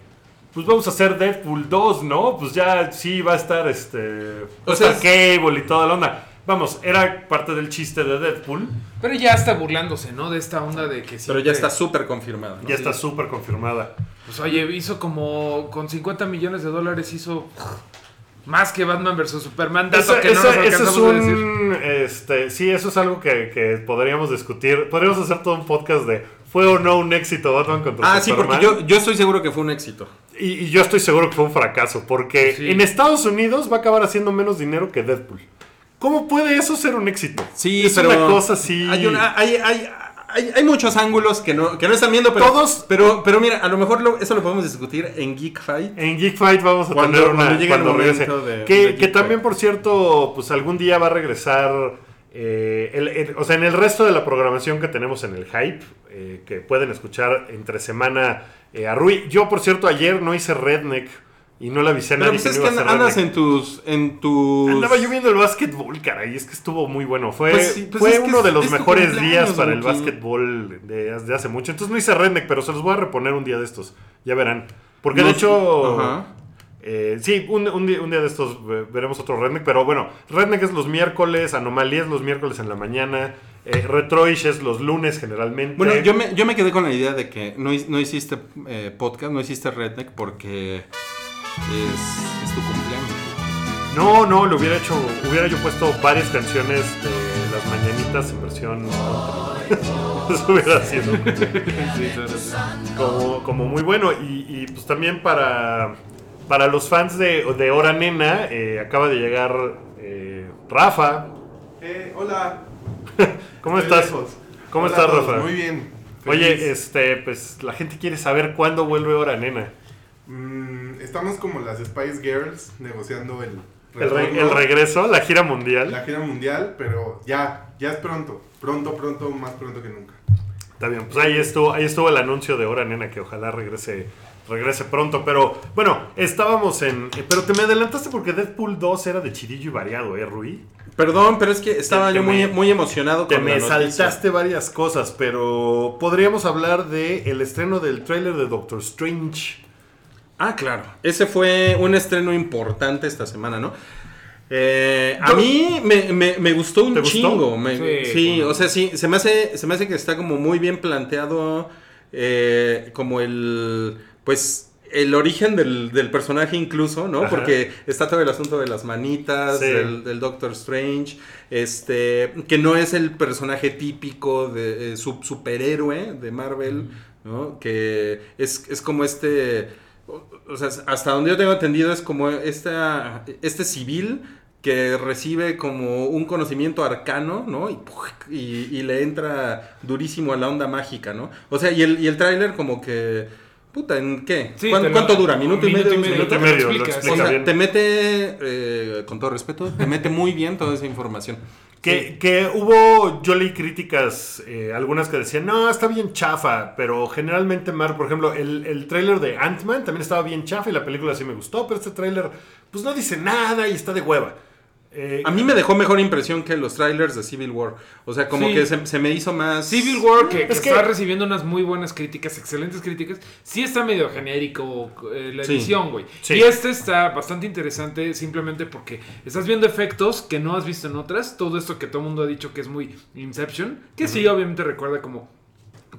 Pues vamos a hacer Deadpool 2, ¿no? Pues ya sí va a estar este. O O sea, sea, Cable y toda la onda. Vamos, era parte del chiste de Deadpool. Pero ya está burlándose, ¿no? De esta onda de que sí. Pero ya está súper confirmado. ¿no? Ya está súper confirmada. Pues oye, hizo como. Con 50 millones de dólares hizo. Más que Batman vs Superman. Dato Eso, que no eso- nos eso es a decir. Este, sí, eso es algo que, que podríamos discutir. Podríamos hacer todo un podcast de. ¿Fue o no un éxito Batman contra Ah, sí, Superman? porque yo, yo estoy seguro que fue un éxito. Y, y yo estoy seguro que fue un fracaso, porque Sí. en Estados Unidos va a acabar haciendo menos dinero que Deadpool. ¿Cómo puede eso ser un éxito? Sí, es pero una cosa así. Hay, una- hay, hay, hay, hay muchos ángulos que no, que no están viendo, pero, Todos- pero, pero mira, a lo mejor lo- eso lo podemos discutir en Geek Fight. En Geek Fight vamos a Cuando- tener una cuando llegue el cuando regrese. momento de- que, de que también, por cierto, pues algún día va a regresar. eh, el- el- o sea, en el resto de la programación que tenemos en el Hype, eh, que pueden escuchar entre semana eh, a Rui. Yo, por cierto, ayer no hice Redneck y no le avisé a Pero pues que es no que andas en tus, en tus... Andaba yo viendo el básquetbol, caray, es que estuvo muy bueno. Fue, Pues sí, pues fue es uno es- de los es mejores días para el básquetbol de, de hace mucho. Entonces no hice redneck, pero se los voy a reponer un día de estos. Ya verán. Porque de hecho... ajá. eh, sí, un, un día, un día de estos veremos otro redneck. Pero bueno, redneck es los miércoles, anomalías los miércoles en la mañana. Eh, Retroish es los lunes generalmente. Bueno, yo me, yo me quedé con la idea de que no, no hiciste eh, podcast, no hiciste Redneck porque es, es tu cumpleaños. No, no, lo hubiera hecho, hubiera yo puesto varias canciones de las mañanitas en versión country. (laughs) Eso hubiera sido como, como muy bueno. Y, y, pues también para, para los fans de, de Hora Nena, eh, acaba de llegar eh, Rafa. Eh, hola. (laughs) ¿Cómo Estoy estás? lejos. ¿Cómo Hola estás, Rafa? Muy bien. Oye, este, pues la gente quiere saber cuándo vuelve Hora Nena. Mm, estamos como las Spice Girls negociando el, El, re- el regreso, la gira mundial. la gira mundial, pero ya, ya es pronto. Pronto, pronto, más pronto que nunca. Está bien, pues ahí estuvo, ahí estuvo el anuncio de Hora Nena, que ojalá regrese, regrese pronto. Pero bueno, estábamos en. eh, Pero te me adelantaste porque Deadpool 2 era de chidillo y variado, ¿eh, Rui? Perdón, pero es que estaba Te- yo te muy, me- muy emocionado Te con me noticia. saltaste varias cosas, pero podríamos hablar de el estreno del tráiler de Doctor Strange. Ah, claro. Ese fue un estreno importante esta semana, ¿no? Eh, a mí me, me- me gustó un chingo. me- Sí, o sea, sí, se me, hace, se me hace que está como muy bien planteado eh, como el, pues, el origen del, del personaje incluso, ¿no? Ajá. Porque está todo el asunto de las manitas, Sí. del, del Doctor Strange, este, que no es el personaje típico de eh, sub- superhéroe de Marvel, ¿no? Que es, es como este... O sea, hasta donde yo tengo entendido es como esta, este civil que recibe como un conocimiento arcano, ¿no? Y, y le entra durísimo a la onda mágica, ¿no? O sea, y el, y el tráiler como que... Puta, ¿en qué? Sí, ¿Cuán- te lo- ¿Cuánto dura? ¿Minuto, y medio? minuto y medio, lo lo. O sea, bien. te mete, eh, con todo respeto, te mete muy bien toda esa información. Que, que hubo, yo leí críticas, eh, algunas que decían, no, está bien chafa, pero generalmente, Mar, por ejemplo, el, el tráiler de Ant-Man también estaba bien chafa y la película sí me gustó, pero este tráiler, pues no dice nada y está de hueva. Eh, A mí me dejó mejor impresión que los trailers de Civil War. O sea, como Sí. que se, se me hizo más. Civil War, que, que Es que- está recibiendo unas muy buenas críticas, excelentes críticas, sí está medio genérico eh, la edición, güey. Sí. Y este está bastante interesante simplemente porque estás viendo efectos que no has visto en otras. Todo esto que todo el mundo ha dicho que es muy Inception, que sí, obviamente recuerda como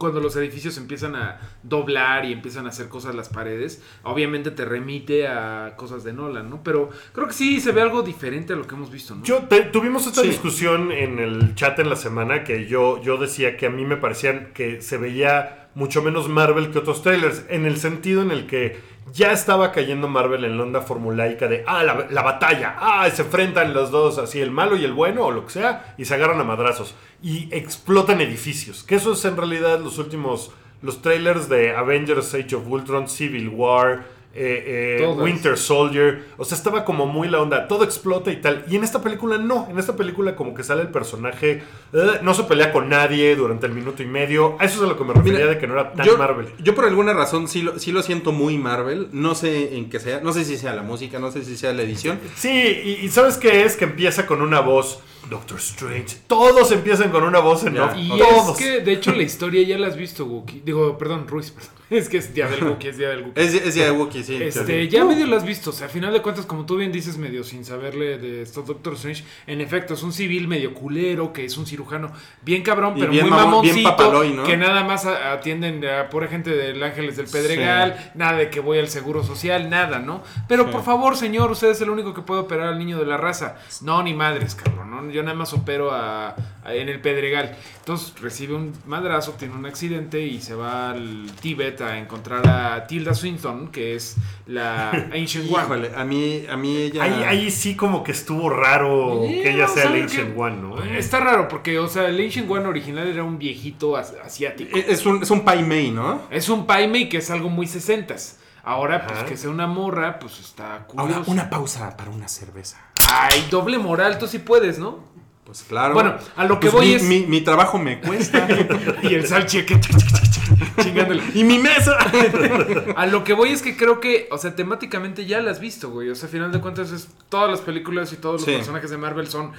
cuando los edificios empiezan a doblar y empiezan a hacer cosas las paredes, obviamente te remite a cosas de Nolan, ¿no? Pero creo que sí se ve algo diferente a lo que hemos visto, ¿no? Yo te- tuvimos esta Sí. discusión en el chat en la semana que yo, yo decía que a mí me parecían que se veía mucho menos Marvel que otros trailers, en el sentido en el que ya estaba cayendo Marvel en la onda formulaica de, ah, la, la batalla, ah, se enfrentan los dos, así el malo y el bueno o lo que sea, y se agarran a madrazos. Y explotan edificios, que eso es en realidad los últimos, los trailers de Avengers Age of Ultron, Civil War, eh, eh. Winter Soldier. O sea, estaba como muy la onda. Todo explota y tal. Y en esta película no. En esta película como que sale el personaje. eh, no se pelea con nadie durante el minuto y medio. A eso es a lo que me refería Mira, de que no era tan yo, Marvel. yo por alguna razón sí lo, sí lo siento muy Marvel. No sé en qué sea. No sé si sea la música, no sé si sea la edición. Sí, y, y ¿sabes qué es? Que empieza con una voz. Doctor Strange. Todos empiezan con una voz en off. Y Todos. es que, de hecho, la historia ya la has visto, Wookie. Digo, perdón, Ruiz, perdón. (laughs) Es que es día del (laughs) Wookie, es día del Wookie. Es, es de Wookiee, sí. Este, ya medio lo has visto, o sea, a final de cuentas, como tú bien dices, medio sin saberle de esto Doctor Strange, en efecto, es un civil medio culero, que es un cirujano bien cabrón, Y pero bien muy mamón, bien mamoncito, papaloy, ¿no? que nada más atienden a pura gente del Ángeles del Pedregal, nada de que voy al Seguro Social, nada, ¿no? Pero Sí. por favor, señor, usted es el único que puede operar al niño de la raza. No, ni madres, cabrón, ¿no? Yo nada más opero a- a- en el Pedregal. Entonces recibe un madrazo, tiene un accidente y se va al Tíbet a encontrar a Tilda Swinton, que es la (laughs) Ancient One. Híjole, a mí, a mí ella. Ahí, ahí sí como que estuvo raro Eh, que ella sea el Ancient que- One, ¿no? Está raro porque, o sea, el Ancient One original era un viejito as- asiático. Es es un, es un Pai Mei, ¿no? Es un Paimei que es algo muy sesentas. Ahora, pues que sea una morra, pues está curioso. Ahora, una pausa para una cerveza. Ay, doble moral, tú sí puedes, ¿no? Pues claro. Bueno, a lo que Pues voy mi, es- Mi, mi trabajo me cuesta. (laughs) y el salcheque chingándole. y mi mesa. (laughs) A lo que voy es que creo que, o sea, temáticamente ya las has visto, güey. O sea, a final de cuentas, es, todas las películas y todos los Sí. personajes de Marvel son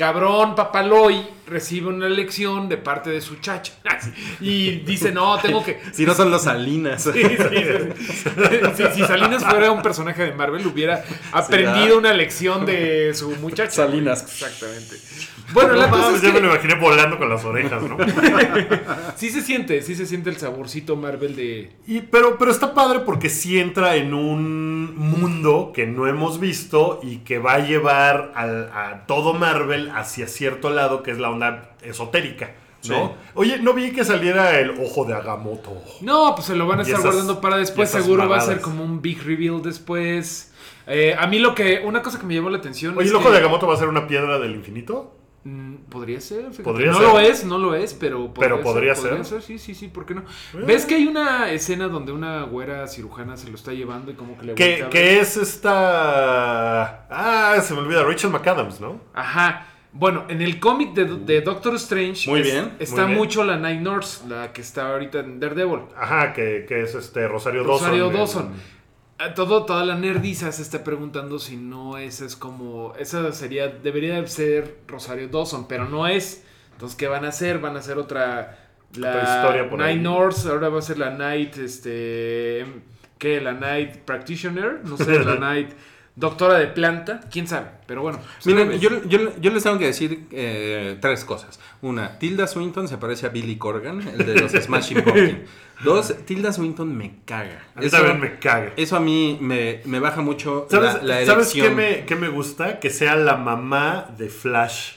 cabrón, papaloy, recibe una lección de parte de su chacha. (laughs) Y dice, no, tengo que. (laughs) si no son los (laughs) Salinas. Sí, sí, sí. Si, Salinas fuera un personaje de Marvel, hubiera aprendido una lección de su muchacha. Salinas. Exactamente. Bueno, la cosa es ya me lo imaginé volando con las orejas, ¿no? (laughs) sí se siente, sí se siente el saborcito Marvel de. Y, pero, pero está padre porque sí entra en un mundo que no hemos visto y que va a llevar al- a todo Marvel hacia cierto lado que es la onda esotérica, ¿no? Sí. Oye, no vi que saliera el ojo de Agamotto. No, pues se lo van a estar esas- guardando para después. Seguro va a ser como un big reveal después. Eh, a mí lo que. Una cosa que me llamó la atención. Oye, es el ojo que- de Agamotto va a ser una piedra del infinito. Mm, Podría ser. Podría no ser. lo es, no lo es, pero podría Pero podría ser. Sí, sí, sí, ¿por qué no? ¿Ves que hay una escena donde una güera cirujana se lo está llevando y como que le Que, que es esta. Ah, se me olvida, Rachel McAdams, ¿no? Ajá. Bueno, en el cómic de, de Doctor Strange Muy es- bien, está muy bien. mucho la Night Nurse, la que está ahorita en Daredevil. Ajá, que, que es este Rosario, Rosario Dawson. Dawson. en- Ah, Todo, toda la nerdiza se está preguntando si no esa es como. Esa sería. Debería ser Rosario Dawson, pero no es. Entonces, ¿qué van a hacer? Van a hacer otra. La Otra historia por Night. Nurse, ahora va a ser la Night. Este. ¿Qué? La Night Practitioner. No sé, la (laughs) Night. Doctora de planta. ¿Quién sabe? Pero bueno. Miren, yo, yo- yo les tengo que decir eh, tres cosas. Una, Tilda Swinton se parece a Billy Corgan, el de los Smashing Pumpkins. (laughs) Dos, Tilda Swinton me caga. A mí también me caga. eso a mí me, me baja mucho ¿Sabes, la, la ¿sabes qué, erección. me, qué me gusta? Que sea la mamá de Flash.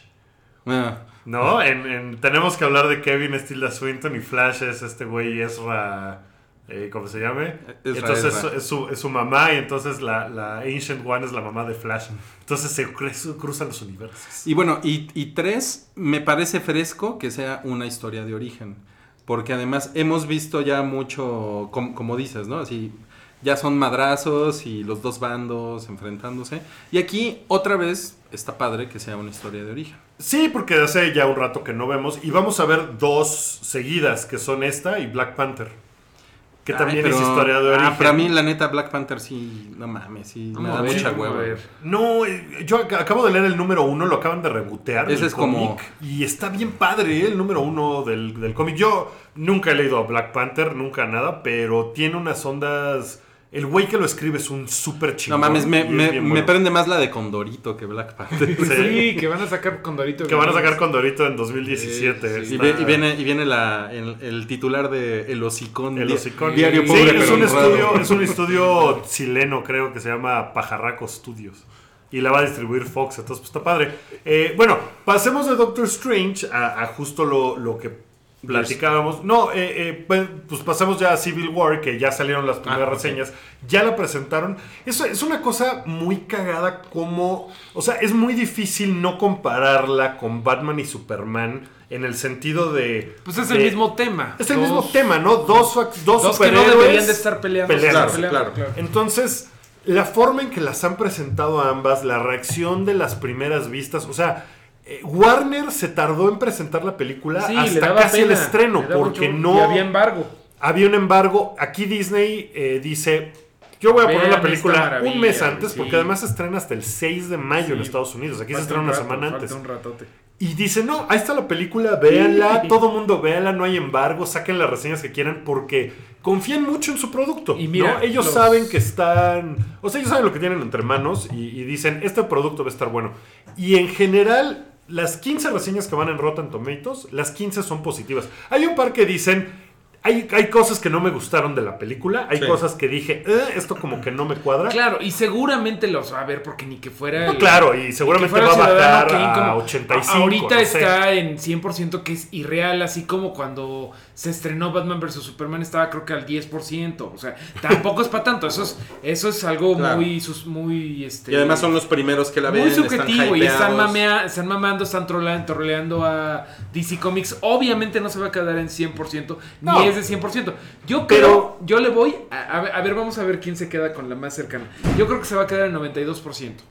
Ah, ¿No? En, en- tenemos que hablar de Kevin es Tilda Swinton y Flash es este güey Ezra. Eh, ¿Cómo se llame? Ezra, entonces. Es, su, es su mamá y entonces la, la Ancient One es la mamá de Flash. Entonces se cru- cruzan los universos. Y bueno, y, y tres, me parece fresco que sea una historia de origen. Porque además hemos visto ya mucho, com- como dices, ¿no? Así, ya son madrazos y los dos bandos enfrentándose. Y aquí, otra vez, está padre que sea una historia de origen. Sí, porque hace ya un rato que no vemos. Y vamos a ver dos seguidas, que son esta y Black Panther. Que Ay, también pero- es historia de origen. Ah, para mí, la neta, Black Panther sí, no mames, sí, me da ver, mucha hueva. ver. No, eh, yo ac- acabo de leer el número uno, lo acaban de rebotear. Ese es como- cómic, Y está bien padre eh, el número uno del, del cómic. Yo nunca he leído a Black Panther, nunca nada, pero tiene unas ondas... El güey que lo escribe es un súper No chingón. mames, me, me, me prende más la de Condorito que Black Panther. Sí. Sí, que van a sacar Condorito. Que van a sacar Condorito en 2017. Sí, sí. Y, Está- ve- y viene, y viene la, el, el titular de El Hocicón. El di- hocicón. Diario Sí, pobre, es pero un, estudio, es un estudio chileno, creo, que se llama Pajarraco Studios. Y la va a distribuir Fox, entonces pues está padre. Eh, bueno, pasemos de Doctor Strange a, a justo lo, lo que platicábamos. No, eh, eh, pues, pues pasamos ya a Civil War, que ya salieron las primeras Ah, ok. reseñas. Ya la presentaron. Eso es una cosa muy cagada como... O sea, es muy difícil no compararla con Batman y Superman en el sentido de... Pues es el mismo tema. es el Dos- mismo tema, ¿no? Dos, dos, Dos que no deberían de estar peleando. peleando. Están Claro, claro. Entonces, la forma en que las han presentado a ambas, la reacción de las primeras vistas, o sea, eh, Warner se tardó en presentar la película Sí, hasta casi el estreno, porque mucho- no y había embargo. había un embargo. Aquí Disney eh, dice, yo voy a poner la película un mes sí. porque además se estrena hasta el 6 de mayo en Sí. Estados Unidos. Aquí se estrena un una semana antes. un ratote. Y dice, no, ahí está la película, véanla, todo mundo véanla, no hay embargo, saquen las reseñas que quieran porque confían mucho en su producto. Y mira, ¿no? Ellos los- saben que están, o sea, ellos saben lo que tienen entre manos y, y dicen, este producto va a estar bueno. Y en general, las 15 reseñas que van en Rotten Tomatoes, las 15 son positivas. Hay un par que dicen, hay, hay cosas que no me gustaron de la película, hay Sí. cosas que dije, "Eh, esto como que no me cuadra. Claro, y seguramente los va a ver porque ni que fuera. No, el- claro, y seguramente va a bajar Kane a como- 85. Ahorita no sé. está en 100% que es irreal, así como cuando se estrenó Batman vs Superman estaba creo que al 10%. O sea, tampoco es para tanto. Eso es, eso es algo Claro. muy, sus- muy. Este, Y además son los primeros que la ven. muy están subjetivo y están, hypeados. mamea- están mamando, están troleando, troleando a DC Comics. Obviamente no se va a quedar en 100%, No. ni es de 100%. Yo Pero- creo, yo le voy, a, a ver, vamos a ver quién se queda con la más cercana. Yo creo que se va a quedar en 92%.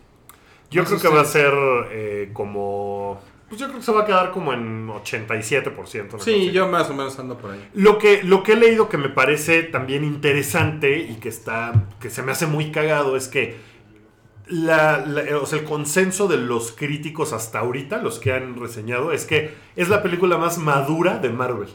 Yo No creo que va a ser eh, como. Pues yo creo que se va a quedar como en 87%. una cosa Sí, yo más o menos ando por ahí. Lo que, lo que he leído que me parece también interesante y que está. que se me hace muy cagado es que. La, la- o sea, el consenso de los críticos hasta ahorita, los que han reseñado, es que es la película más madura de Marvel.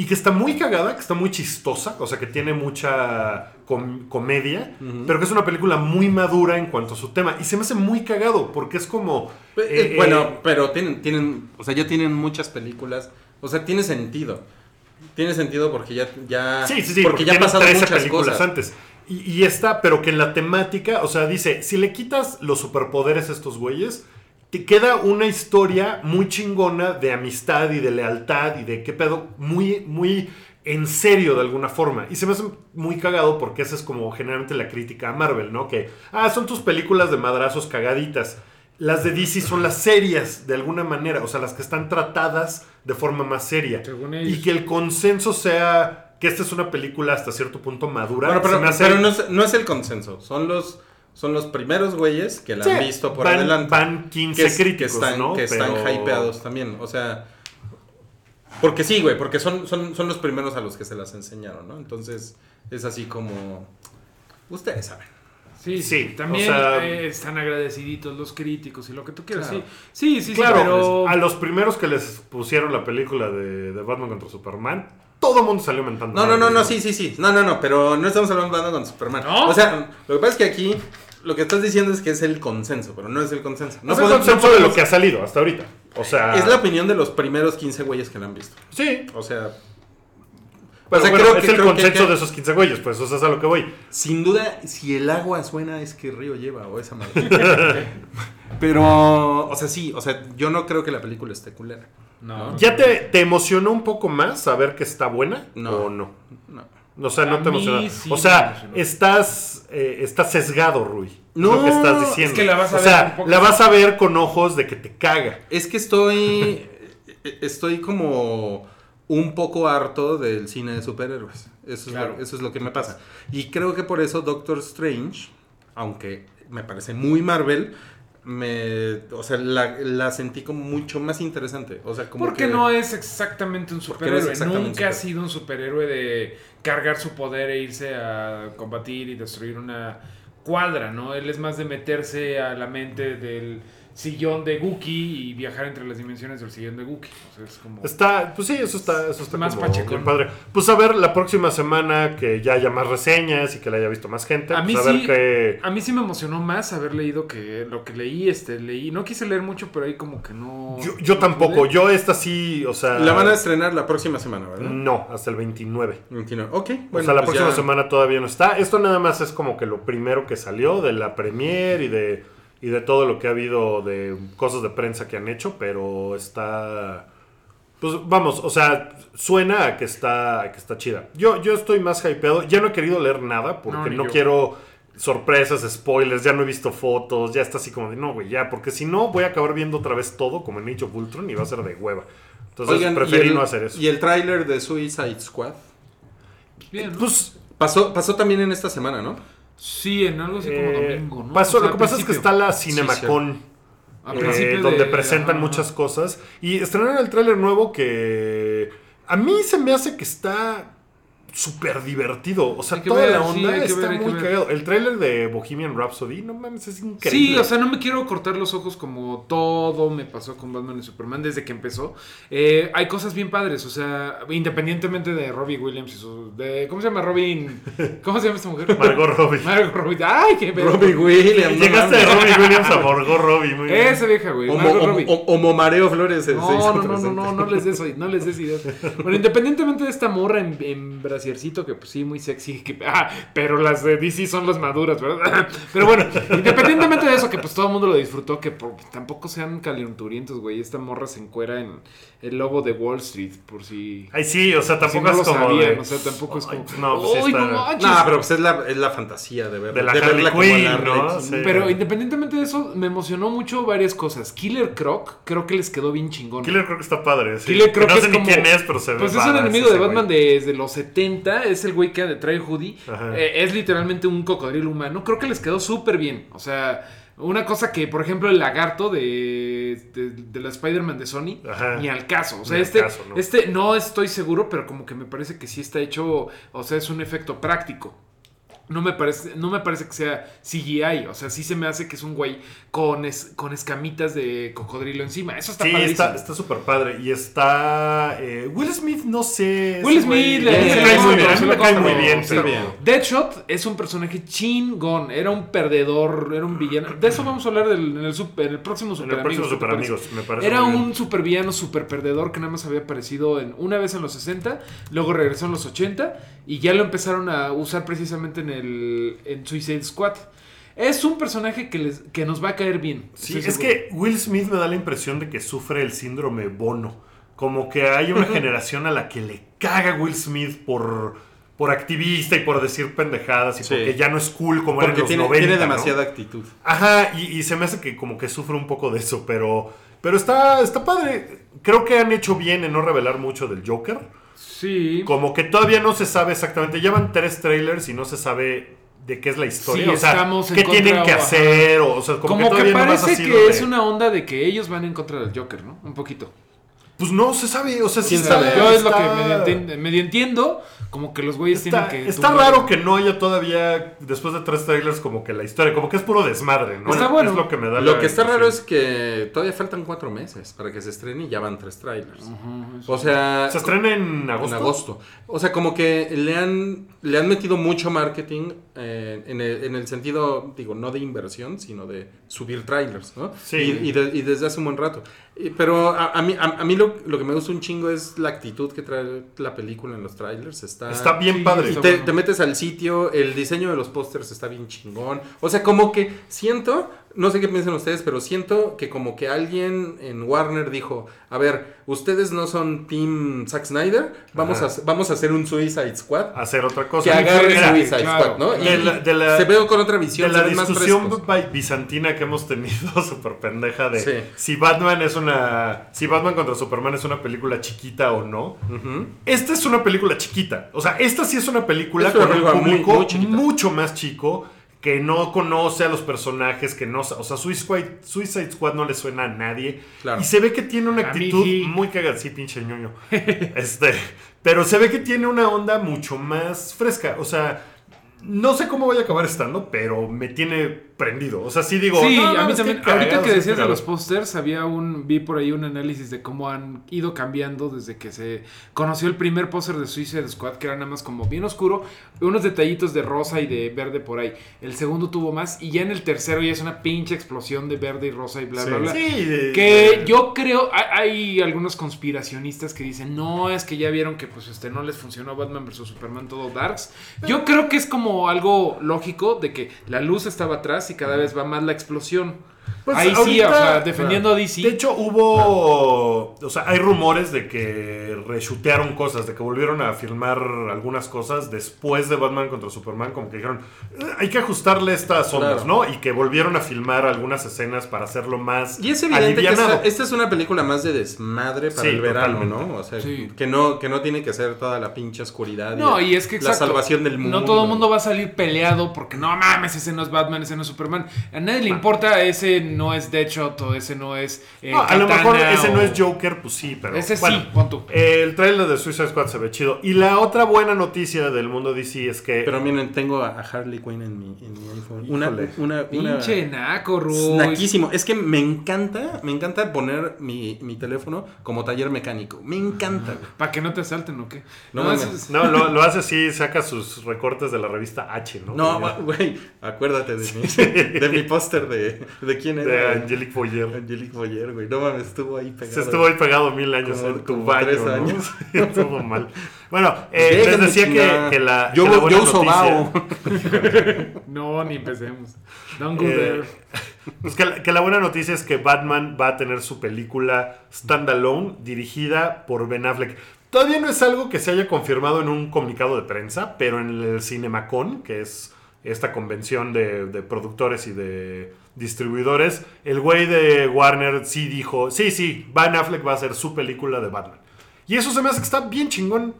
Y que está muy cagada, que está muy chistosa, o sea, que tiene mucha com- comedia, pero que es una película muy madura en cuanto a su tema. Y se me hace muy cagado, porque es como... Eh, eh, bueno, eh, pero tienen, tienen, o sea, ya tienen muchas películas. O sea, tiene sentido. Tiene sentido porque ya, ya, Sí, sí, sí, porque ya han pasado 13 muchas películas cosas. antes. Y, y esta, pero que en la temática, o sea, dice, si le quitas los superpoderes a estos güeyes, te queda una historia muy chingona de amistad y de lealtad y de qué pedo, muy, muy en serio de alguna forma. Y se me hace muy cagado porque esa es como generalmente la crítica a Marvel, ¿no? Que, ah, son tus películas de madrazos cagaditas. Las de DC son las serias, de alguna manera, o sea, las que están tratadas de forma más seria. Según ellos. Y que el consenso sea que esta es una película hasta cierto punto madura. Bueno, pero, se me hace- pero no, es, no es el consenso. Son los, son los primeros güeyes que la Sí, han visto por van- adelante. van 15 que, críticos, que están, ¿no? que están Pero- hypeados también. O sea, porque sí, güey, porque son, son, son los primeros a los que se las enseñaron, ¿no? Entonces, es así como. Ustedes saben. Sí, Sí, sí. También o sea- eh, están agradeciditos los críticos y lo que tú quieras. Claro. Sí, sí, sí, sí, Claro, pero... a los primeros que les pusieron la película de, de Batman contra Superman, todo el mundo salió mentando. No, no, no, no, sí, sí, sí. No, no, no, pero no estamos hablando con Superman. ¿No? O sea, lo que pasa es que aquí lo que estás diciendo es que es el consenso, pero no es el consenso. No No es el consenso no de lo que ha salido hasta ahorita. O sea. Es la opinión de los primeros 15 güeyes que la han visto. Sí. O sea, Pero o sea, bueno, creo es que- el creo consenso que- de esos 15 güeyes, pues, o sea, es a lo que voy. sin duda, si el agua suena es que río lleva o esa madre. (laughs) pero, o sea, sí, o sea, yo no creo que la película esté culera. No. ¿Ya te, te emocionó un poco más saber que está buena No. o no? No. O sea, no A te sí o sea, emocionó. estás, eh, estás sesgado, Rui. No, lo que estás diciendo. es que la vas a o ver sea, un poco- la vas a ver con ojos de que te caga. Es que estoy. (laughs) Estoy como un poco harto del cine de superhéroes. Eso es, lo, eso es lo que me pasa. Y creo que por eso Doctor Strange, aunque me parece muy Marvel, me, o sea, la, la sentí como mucho más interesante. O sea, como Porque que- no es exactamente un no superhéroe. Nunca ha sido un superhéroe de cargar su poder e irse a combatir y destruir una cuadra, ¿no? Él es más de meterse a la mente del sillón de Guki y viajar entre las dimensiones del sillón de Guki. O sea, es como... Está, pues sí, eso está, eso está Más padre. Pues a ver, la próxima semana que ya haya más reseñas y que la haya visto más gente, A mí pues a ver sí- qué... A mí sí me emocionó más haber leído que lo que leí, este, leí. No quise leer mucho, pero ahí como que no. Yo, yo no tampoco, pude. yo esta sí, o sea... La van a estrenar la próxima semana, ¿verdad? No, hasta el 29. 29. Ok, bueno. o sea, la pues próxima ya- semana todavía no está. Esto nada más es como que lo primero que salió de la premier y de, y de todo lo que ha habido de cosas de prensa que han hecho, pero está... Pues vamos, o sea, suena a que está, a que está chida. Yo, yo estoy más hypeado. Ya no he querido leer nada porque No, quiero sorpresas, spoilers. Ya no he visto fotos. Ya está así como de no, güey, ya. Porque si no, voy a acabar viendo otra vez todo como en Age of Ultron y va a ser de hueva. Entonces Oigan, preferí el- no hacer eso. Y el tráiler de Suicide Squad Bien, ¿no? Pues pasó, pasó también en esta semana, ¿no? Sí, en algo así como Eh, domingo, ¿no? pasó- O sea, lo que pasa es que está la Cinemacon, A eh, principio de- donde presentan muchas cosas. Y estrenaron el tráiler nuevo que a mí se me hace que está súper divertido. O sea, toda ver, la sí, onda hay que está ver, muy cagado. El tráiler de Bohemian Rhapsody, no mames, es Sí, increíble. o sea, no me quiero cortar los ojos como todo me pasó con Batman y Superman desde que empezó. Eh, hay cosas bien padres, o sea, independientemente de Robbie Williams y su... De, ¿Cómo se llama Robin? (laughs) ¿Cómo se llama esta mujer? Margot Robbie. (laughs) Margot Robbie. ¡Ay, qué pedo! Robbie Williams. no Llegaste de. Robbie Williams a Margot Robbie. Muy bien. Esa vieja, güey. Homo, Mareo Flores. No, no, no, no, no, no les des, no les des ideas. Bueno, independientemente de esta morra en, en brasiercito, que pues sí, muy sexy, que, (laughs) ah, pero las de DC son las maduras, ¿verdad? (laughs) Pero bueno, independientemente de eso, que pues todo el mundo lo disfrutó, que tampoco sean calenturientos, güey. Esta morra se encuera en el lobo de Wall Street, por si... Ay, sí, o sea, si tampoco no es lo como. sabían, de- o sea, tampoco es como... Ay, no, pues sí "Ay, está- no manches". No, pero pues es la, es la fantasía de ver. De la verla Harley como Quinn, la ¿no? Sí. Pero independientemente de eso, me emocionó mucho varias cosas. Killer Croc, creo que les quedó bien chingón. Killer que está padre. sí. Killer creo no sé es ni como- quién es, pero se ve. Pues es un enemigo de. Batman desde los 70. Es el güey que trae hoodie. Eh, es literalmente un cocodrilo humano. Creo que les quedó súper bien. O sea, una cosa que, por ejemplo, el lagarto de, de, de la Spider-Man de Sony, Ajá. ni al caso. O sea, este, caso, ¿no? este no estoy seguro, pero como que me parece que sí está hecho. O sea, es un efecto práctico. No me, parece, no me parece que sea CGI. O sea, sí se me hace que es un güey con, es- con escamitas de cocodrilo encima. Eso está Sí, padrísimo. está está súper padre. Y está. eh, Will Smith, no sé. Will Smith, le- cae muy bien. Le- cae muy bien. pero- bien. Deadshot es un personaje chingón. Era un perdedor, era un villano. De eso vamos a hablar del- en, el, super- en el próximo En Super el próximo Amigos, Super ¿qué te Amigos, parece? me parece. Era un supervillano super perdedor que nada más había aparecido en, una vez en los 60, luego regresó en los 80 y ya lo empezaron a usar precisamente en el en Suicide Squad. Es un personaje que, les, que nos va a caer bien. Sí, es seguro. que Will Smith me da la impresión de que sufre el síndrome Bono. Como que hay una (laughs) generación a la que le caga Will Smith por, por activista y por decir pendejadas y Sí. porque ya no es cool como era en los tiene, 90. tiene ¿no? demasiada actitud. Ajá, y, y se me hace que como que sufre un poco de eso, pero, pero está, está padre. Creo que han hecho bien en no revelar mucho del Joker. Sí. Como que todavía no se sabe exactamente. Llevan tres trailers y no se sabe de qué es la historia. Sí, o sea, qué contra tienen que hacer. O, o sea, como, Como, que que, parece sido que de- es una onda de que ellos van en contra del Joker, ¿no? Un poquito. Pues no se sabe. O sea, sí ¿Quién está- sabe? Yo es lo que medio, enti- medio entiendo, como que los güeyes Está, tienen que... está tumbar- raro que no haya todavía, después de tres trailers, como que la historia, como que es puro desmadre, ¿no? Está bueno. Es lo que me da Lo la que está raro es que todavía faltan cuatro meses para que se estrene y ya van tres trailers. O sea, ¿Se estrena en agosto? En agosto. O sea, como que le han, le han metido mucho marketing eh, en, el, en el sentido, digo, no de inversión, sino de subir trailers, ¿no? Sí. Y, y de- y desde hace un buen rato. Pero a, a mí, a, a mí lo, lo que me gusta un chingo es la actitud que trae la película en los trailers. Está, Está bien Sí, padre. y está te, bueno. te metes al sitio, el diseño de los pósters está bien chingón. O sea, como que siento, no sé qué piensan ustedes, pero siento que como que alguien en Warner dijo, a ver, ustedes no son Team Zack Snyder, vamos, a, vamos a hacer un Suicide Squad. Hacer otra Que cosa. agarre Mira, Suicide claro. Squad, ¿no? Y De la- de la- se ve con otra De visión, la ven más discusión bizantina que hemos tenido, (laughs) súper pendeja, de Sí. si Batman es una. Si Batman contra Superman es una película chiquita o no. Esta es una película chiquita. O sea, esta sí es una película Es una con película un público muy mucho más chico. Que no conoce a los personajes, que no... O sea, Suicide Squad, Suicide Squad no le suena a nadie. Claro. Y se ve que tiene una actitud sí. muy cagada. Sí, pinche ñoño. (laughs) este, pero se ve que tiene una onda mucho más fresca. O sea, no sé cómo voy a acabar estando, pero me tiene prendido. O sea, sí digo... Sí, "No, no, a mí también. que Ahorita que decías de cagado". los pósters, había un. Vi por ahí un análisis de cómo han ido cambiando desde que se conoció el primer póster de Suicide Squad, que era nada más como bien oscuro, unos detallitos de rosa y de verde por ahí. El segundo tuvo más, y ya en el tercero ya es una pinche explosión de verde y rosa y bla, bla, bla. Sí, de- Que yo creo, hay, hay algunos conspiracionistas que dicen, no, es que ya vieron que pues este no les funcionó Batman vs. Superman todo Darks. Yo creo que es como algo lógico de que la luz estaba atrás y cada vez va más la explosión. Pues Ahí sí, o sea, defendiendo a DC. De hecho, hubo. O sea, hay rumores de que reshutearon cosas, de que volvieron a filmar algunas cosas después de Batman contra Superman. Como que dijeron, "Eh, hay que ajustarle estas ondas, Claro. ¿no? Y que volvieron a filmar algunas escenas para hacerlo más. Y es evidente que esta, esta es una película más de desmadre para Sí, el verano, totalmente. ¿no? O sea, Sí. que no que no tiene que ser toda la pinche oscuridad. No, y es que la salvación del mundo. No todo el mundo va a salir peleado porque no mames, ese no es Batman, ese no es Superman. A nadie le importa, ese no es Deadshot o ese no es. eh, No, a lo mejor ese o- no es Joker, pues sí, pero. Ese sí, pon tú. El trailer de Suicide Squad se ve chido. Y la otra buena noticia del mundo DC es que. Pero miren, tengo a Harley Quinn en mi, en mi iPhone. Una, Híjole. una, una, Pinche naco, Ruiz. Naquísimo. Es que me encanta, me encanta poner mi, mi teléfono como taller mecánico. Me encanta. (laughs) ¿Para que no te asalten o qué? No No, es- No, lo, lo hace así, saca sus recortes de la revista H, ¿no? No, güey, acuérdate de mi, (laughs) de mi póster de, de quién de era. güey? Angelique Boyer. Angelique Boyer, güey. No mames, estuvo ahí pegado. Se estuvo ahí pegado mil años Como- en tu como baño, tres ¿no? años. (laughs) Estuvo mal. Bueno, (laughs) eh, les decía que, que la, Yo, que la buena yo uso noticia- Bao. (laughs) No, ni empecemos. Don't go Eh, there. pues que, la, que la buena noticia es que Batman va a tener su película standalone dirigida por Ben Affleck. Todavía no es algo que se haya confirmado en un comunicado de prensa, pero en el CinemaCon, que es esta convención de, de productores y de distribuidores, el güey de Warner sí dijo, sí, sí, Ben Affleck va a hacer su película de Batman. Y eso se me hace que está bien chingón.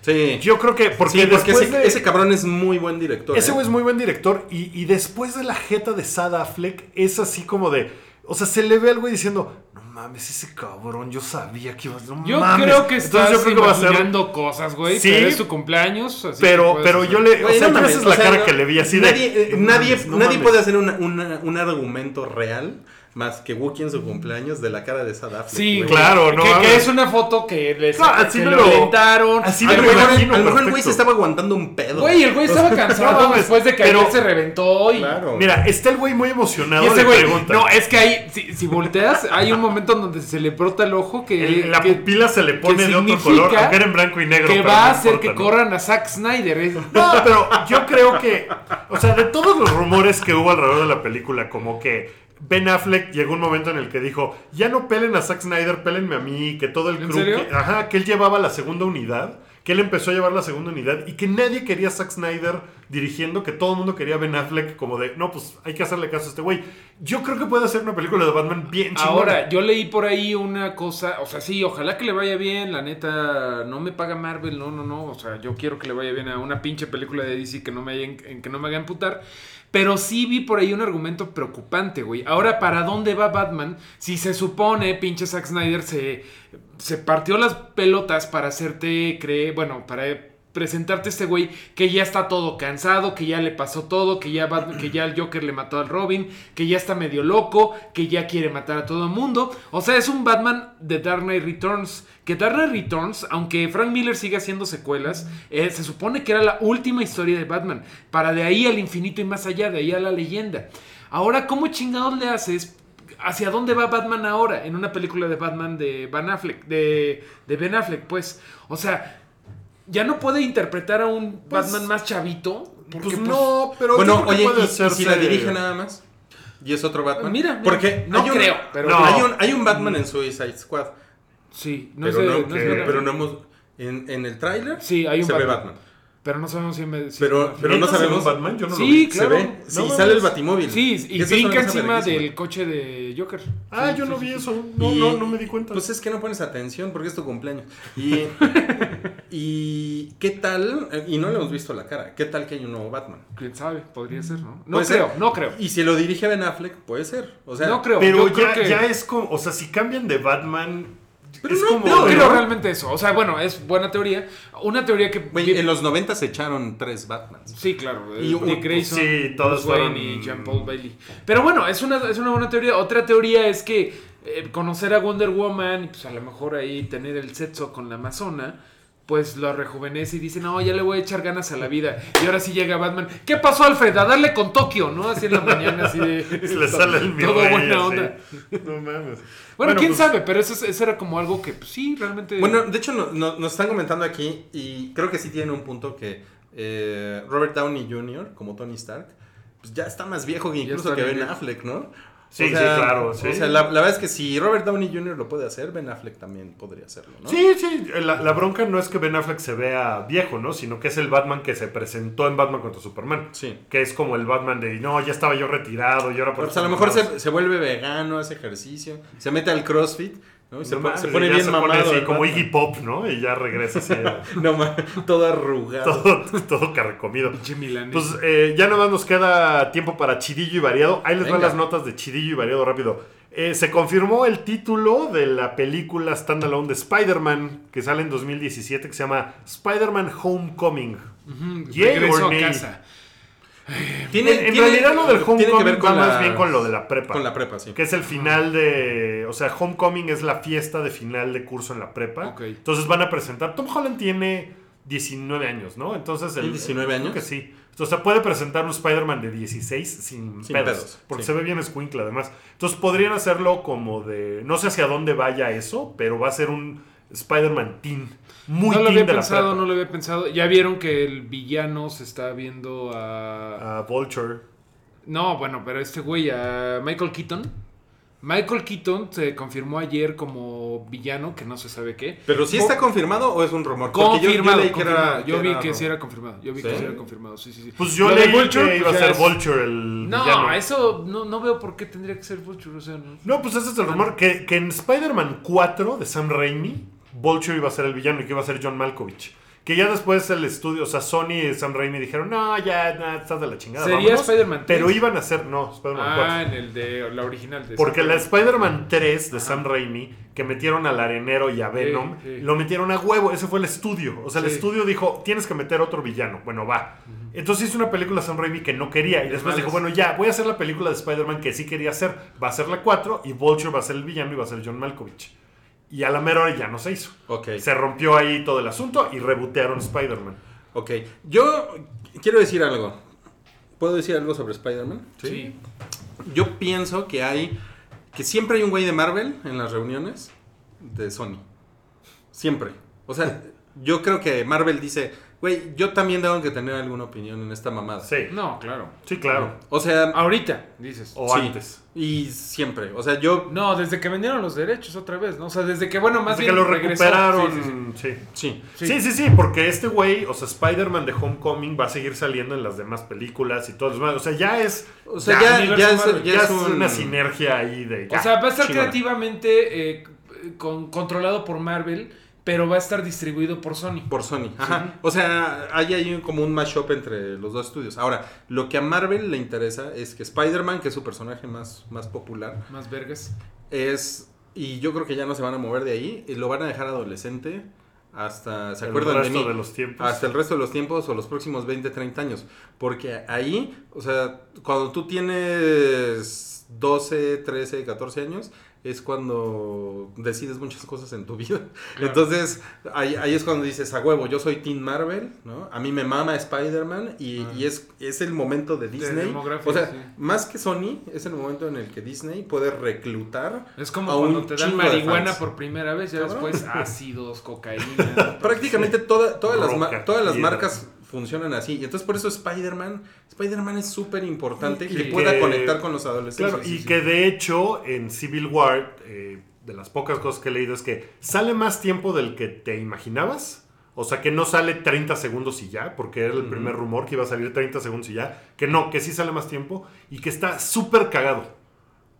Sí. Yo creo que porque, sí, porque ese, de- ese cabrón es muy buen director. ese ¿eh? güey es muy buen director y, y después de la jeta de Sad Affleck es así como de... O sea, se le ve al güey diciendo, mames, ese cabrón, yo sabía que iba a... No Yo mames". creo que Entonces estás yo creo que va a ser... imaginando cosas, güey. Sí. pero es su cumpleaños. así Pero, pero hacer. yo le... Güey, o sea, no mames, esa es o la sea, cara no- que le vi así nadie, de... eh, "No nadie, mames, nadie mames". puede hacer una- una- un argumento real más que Wookiee en su cumpleaños de la cara de Sad Affleck. Sí, güey. Claro, no Que, es una foto que les No, así que me lo así A me lo mejor, imagino, a lo mejor el güey se estaba aguantando un pedo. Güey, el güey estaba (laughs) cansado No después de que pero- ayer se reventó y. Claro. Mira, está el güey muy emocionado. Y ese le güey, preguntan. no, es que hay, si, si volteas, hay un momento en donde se le brota el ojo que, El- la que- pupila se le pone de otro color, aunque era en blanco y negro. que va a hacer importa, que corran a Zack Snyder. No, pero yo creo que, o sea, de todos los rumores que hubo alrededor de la película, como que Ben Affleck llegó un momento en el que dijo, ya no pelen a Zack Snyder, pélenme a mí, que todo el ¿En crew, serio? que- ajá, que él llevaba la segunda unidad, que él empezó a llevar la segunda unidad y que nadie quería a Zack Snyder dirigiendo, que todo el mundo quería Ben Affleck como de, no, pues hay que hacerle caso a este güey. Yo creo que puede hacer una película de Batman bien chingona. Ahora, yo leí por ahí una cosa, o sea, sí, ojalá que le vaya bien, la neta, no me paga Marvel, no, no, no, o sea, yo quiero que le vaya bien a una pinche película de DC que no me, que no me haga emputar, pero sí vi por ahí un argumento preocupante, güey. Ahora, ¿para dónde va Batman si se supone, pinche Zack Snyder, se, se partió las pelotas para hacerte creer, bueno, para presentarte este güey que ya está todo cansado, que ya le pasó todo, que ya, Bat- (clears throat) que ya el Joker le mató al Robin, que ya está medio loco, que ya quiere matar a todo el mundo. O sea, es un Batman de Dark Knight Returns. Que Dark Knight Returns, aunque Frank Miller siga haciendo secuelas, eh, se supone que era la última historia de Batman. Para de ahí al infinito y más allá, de ahí a la leyenda. Ahora, ¿cómo chingados le haces ¿Hacia dónde va Batman ahora? En una película de Batman de Van Affleck, de, de Ben Affleck, pues. O sea, ya no puede interpretar a un Pues- Batman más chavito. Porque, Pues pues, no, pero bueno, oye, puede ¿y- y, si la dirige nada más? ¿Y es otro Batman? Mira, mira, porque no hay un- creo, pero- No. hay, un, hay un Batman en Suicide Squad. Sí, no pero, es de- no, no pero no hemos. En, en el tráiler Sí, hay un se ve Batman. Pero no sabemos si... me- si- Pero, pero no ¿Neta se ve sabemos. Batman? Yo no lo Sí, vi. claro. Se ve. Sí, No sale el. Batimóvil. Sí, y brinca encima del coche de Joker. Ah, Sí, yo sí, no vi sí. eso. No, Y- no, no me di cuenta. Pues es que no pones atención porque es tu cumpleaños. Y, (laughs) y ¿qué tal? Y no le hemos visto la cara. ¿Qué tal que hay un nuevo Batman? Quién sabe, podría ser, ¿no? No Puede creo, ser. no creo. Y si lo dirige Ben Affleck, puede ser. O sea, no creo. Pero yo creo ya, que- ya es como. O sea, si cambian de Batman. Pero es no, como. No Pero- creo realmente eso. O sea, bueno, es buena teoría. Una teoría que. En los 90 se echaron tres Batmans. Sí, claro. Y Y un- Grayson, sí, todos Bruce Wayne fueron- y Jean Paul Bailey. Pero bueno, es una, es una buena teoría. Otra teoría es que eh, conocer a Wonder Woman y pues a lo mejor ahí tener el sexo con la Amazona, pues lo rejuvenece y dice, no, ya le voy a echar ganas a la vida. Y ahora sí llega Batman. ¿Qué pasó, Alfred? A darle con Tokio, ¿no? Así en la mañana, así de... (laughs) Se le (laughs) sale el Todo buena onda. No mames. Bueno, quién pues, sabe, pero eso, es- eso era como algo que pues, sí, realmente... Bueno, de hecho no- no- nos están comentando aquí y creo que sí tiene un punto que eh, Robert Downey Jr., como Tony Stark, pues ya está más viejo que incluso que Ben. Affleck, ¿no? Sí, sí, claro, sí. O sea, la, la verdad es que si Robert Downey Jr. lo puede hacer, Ben Affleck también podría hacerlo, ¿no? Sí, sí, la, la bronca no es que Ben Affleck se vea viejo, ¿no? Sino que es el Batman que se presentó en Batman contra Superman. Sí. Que es como el Batman de, no, ya estaba yo retirado y ahora por Pues a lo mejor se, se vuelve vegano, hace ejercicio, se mete al CrossFit, ¿no? Y se, No pone- se pone bien se pone mamado. así el como. Iggy Pop, ¿no? Y ya regresa así, (laughs) No mames, todo arrugado. todo, todo carcomido. Pues eh, ya nomás nos queda tiempo para Chidillo y Variado. Ahí les van las notas de Chidillo y Variado rápido. Eh, se confirmó el título de la película standalone de Spider-Man que sale en 2017 que se llama Spider-Man Homecoming. Ujú, Yay regreso a nay. Casa. en en realidad lo del tiene Homecoming que ver con va la- más bien con lo de la prepa. Con la prepa, sí. Que es el final de. O sea, Homecoming es la fiesta de final de curso en la prepa. Ok. Entonces van a presentar. Tom Holland tiene 19 años, ¿no? Entonces. ¿Tiene 19 creo años? que sí. Sea, puede presentar un Spider-Man de 16 sin, Sin pedos, pedos, Porque sí. se ve bien escuincla, además. Entonces podrían hacerlo como de. No sé hacia dónde vaya eso, pero va a ser un Spider-Man teen. Muy no lo teen había de pensado, no lo había pensado. Ya vieron que el villano se está viendo a... A Vulture. No, bueno, pero este güey, a Michael Keaton. Michael Keaton se confirmó ayer como villano, que no se sabe qué. Pero sí está confirmado o es un rumor. Yo- Confirmado, yo, leí que confirmado. era- Yo vi que sí era confirmado. Yo vi ¿Sí? que sí era confirmado. Sí, sí, sí. Pues yo leí Vulture, que iba a pues, ser ya es- Vulture el No, villano. eso no, no veo por qué tendría que ser Vulture. O sea, no. No, pues ese es el rumor. Que, que en Spider-Man 4 de Sam Raimi, Vulture iba a ser el villano y que iba a ser John Malkovich. Que ya después el estudio, o sea, Sony y Sam Raimi dijeron, no, ya, nah, estás de la chingada. ¿Sería vámonos". Spider-Man 3? Pero iban a ser, no, Spider-Man 4. Ah, en el de la original. De Porque la Spider-Man. Spider-Man 3 de Sam Raimi, que metieron al arenero y a Venom, sí. lo metieron a huevo. Ese fue el estudio. O sea, el estudio dijo, tienes que meter otro villano. Bueno, va. Entonces hizo una película Sam Raimi que no quería. Y De después dijo, bueno, ya, voy a hacer la película de Spider-Man que sí quería hacer. Va a ser la 4 y Vulture va a ser el villano y va a ser John Malkovich. Y a la mera hora ya no se hizo. Ok. Se rompió ahí todo el asunto y rebotearon Spider-Man. Ok. Yo quiero decir algo. ¿Puedo decir algo sobre Spider-Man? Sí. Yo pienso que hay. Que siempre hay un güey de Marvel en las reuniones de Sony. Siempre. O sea, yo creo que Marvel dice, güey, yo también tengo que tener alguna opinión en esta mamada. Sí, No, claro. sí, claro. O sea, Ahorita, dices. O sí. antes. Y siempre. O sea, yo. No, desde que vendieron los derechos otra vez, ¿no? O sea, desde que, bueno, más Desde que bien lo regresó. recuperaron. Sí, sí, sí. sí. Sí. Sí, sí, sí, porque este güey, o sea, Spider-Man de Homecoming va a seguir saliendo en las demás películas y todo lo demás. O sea, ya es. O sea, ya, ya es, Marvel. ya ya es es un- una sinergia ahí de. O sea, va a estar creativamente eh, con- controlado por Marvel, pero va a estar distribuido por Sony. Por Sony. Ajá. O sea, hay ahí como un mashup entre los dos estudios. Ahora, lo que a Marvel le interesa es que Spider-Man, que es su personaje más, más popular, Más vergas. es. Y yo creo que ya no se van a mover de ahí. Y lo van a dejar adolescente hasta. ¿Se El acuerdan de resto mí? de los tiempos. Hasta el resto de los tiempos o los próximos 20, 30 años. Porque ahí, o sea, cuando tú tienes 12, 13, 14 años, es cuando decides muchas cosas en tu vida. Entonces, ahí, ahí es cuando dices, a huevo, yo soy Team Marvel, ¿no? A mí me mama Spider-Man y, y es, es el momento de Disney. demografía, o sea, sí. más que Sony, es el momento en el que Disney puede reclutar. Es como a un cuando te dan de marihuana por primera vez, ya después (laughs) ácidos, cocaína. Prácticamente toda- todas, las, todas las marcas funcionan así. Y entonces por eso Spider-Man, Spider-Man es súper importante Y- que pueda conectar con los adolescentes. Claro, y sí. que de hecho en Civil War, eh, de las pocas cosas que he leído, es que sale más tiempo del que te imaginabas. O sea, que no sale 30 segundos y ya, porque era el primer rumor que iba a salir 30 segundos y ya. Que no, que sí sale más tiempo y que está súper cagado.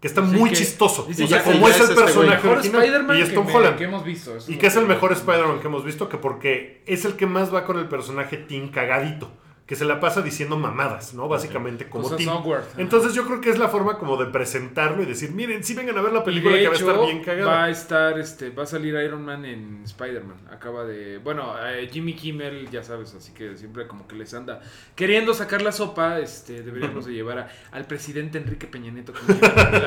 Que está Sí, muy que- chistoso. o sea, que como es es el este personaje original. Y es que, Tom me- Holland. que hemos visto. Y que es el que- mejor Spider-Man que hemos visto, que porque es el que más va con el personaje Tim cagadito. Que se la pasa diciendo mamadas, ¿no? Básicamente como Cosas awkward. Entonces yo creo que es la forma como de presentarlo y decir, miren, sí vengan a ver la película que va a estar bien cagada. va a estar, este, va a salir Iron Man en Spider-Man. Acaba de, bueno, eh, Jimmy Kimmel, ya sabes, así que siempre como que les anda queriendo sacar la sopa. Este, deberíamos de (laughs) llevar a- al presidente Enrique Peña Nieto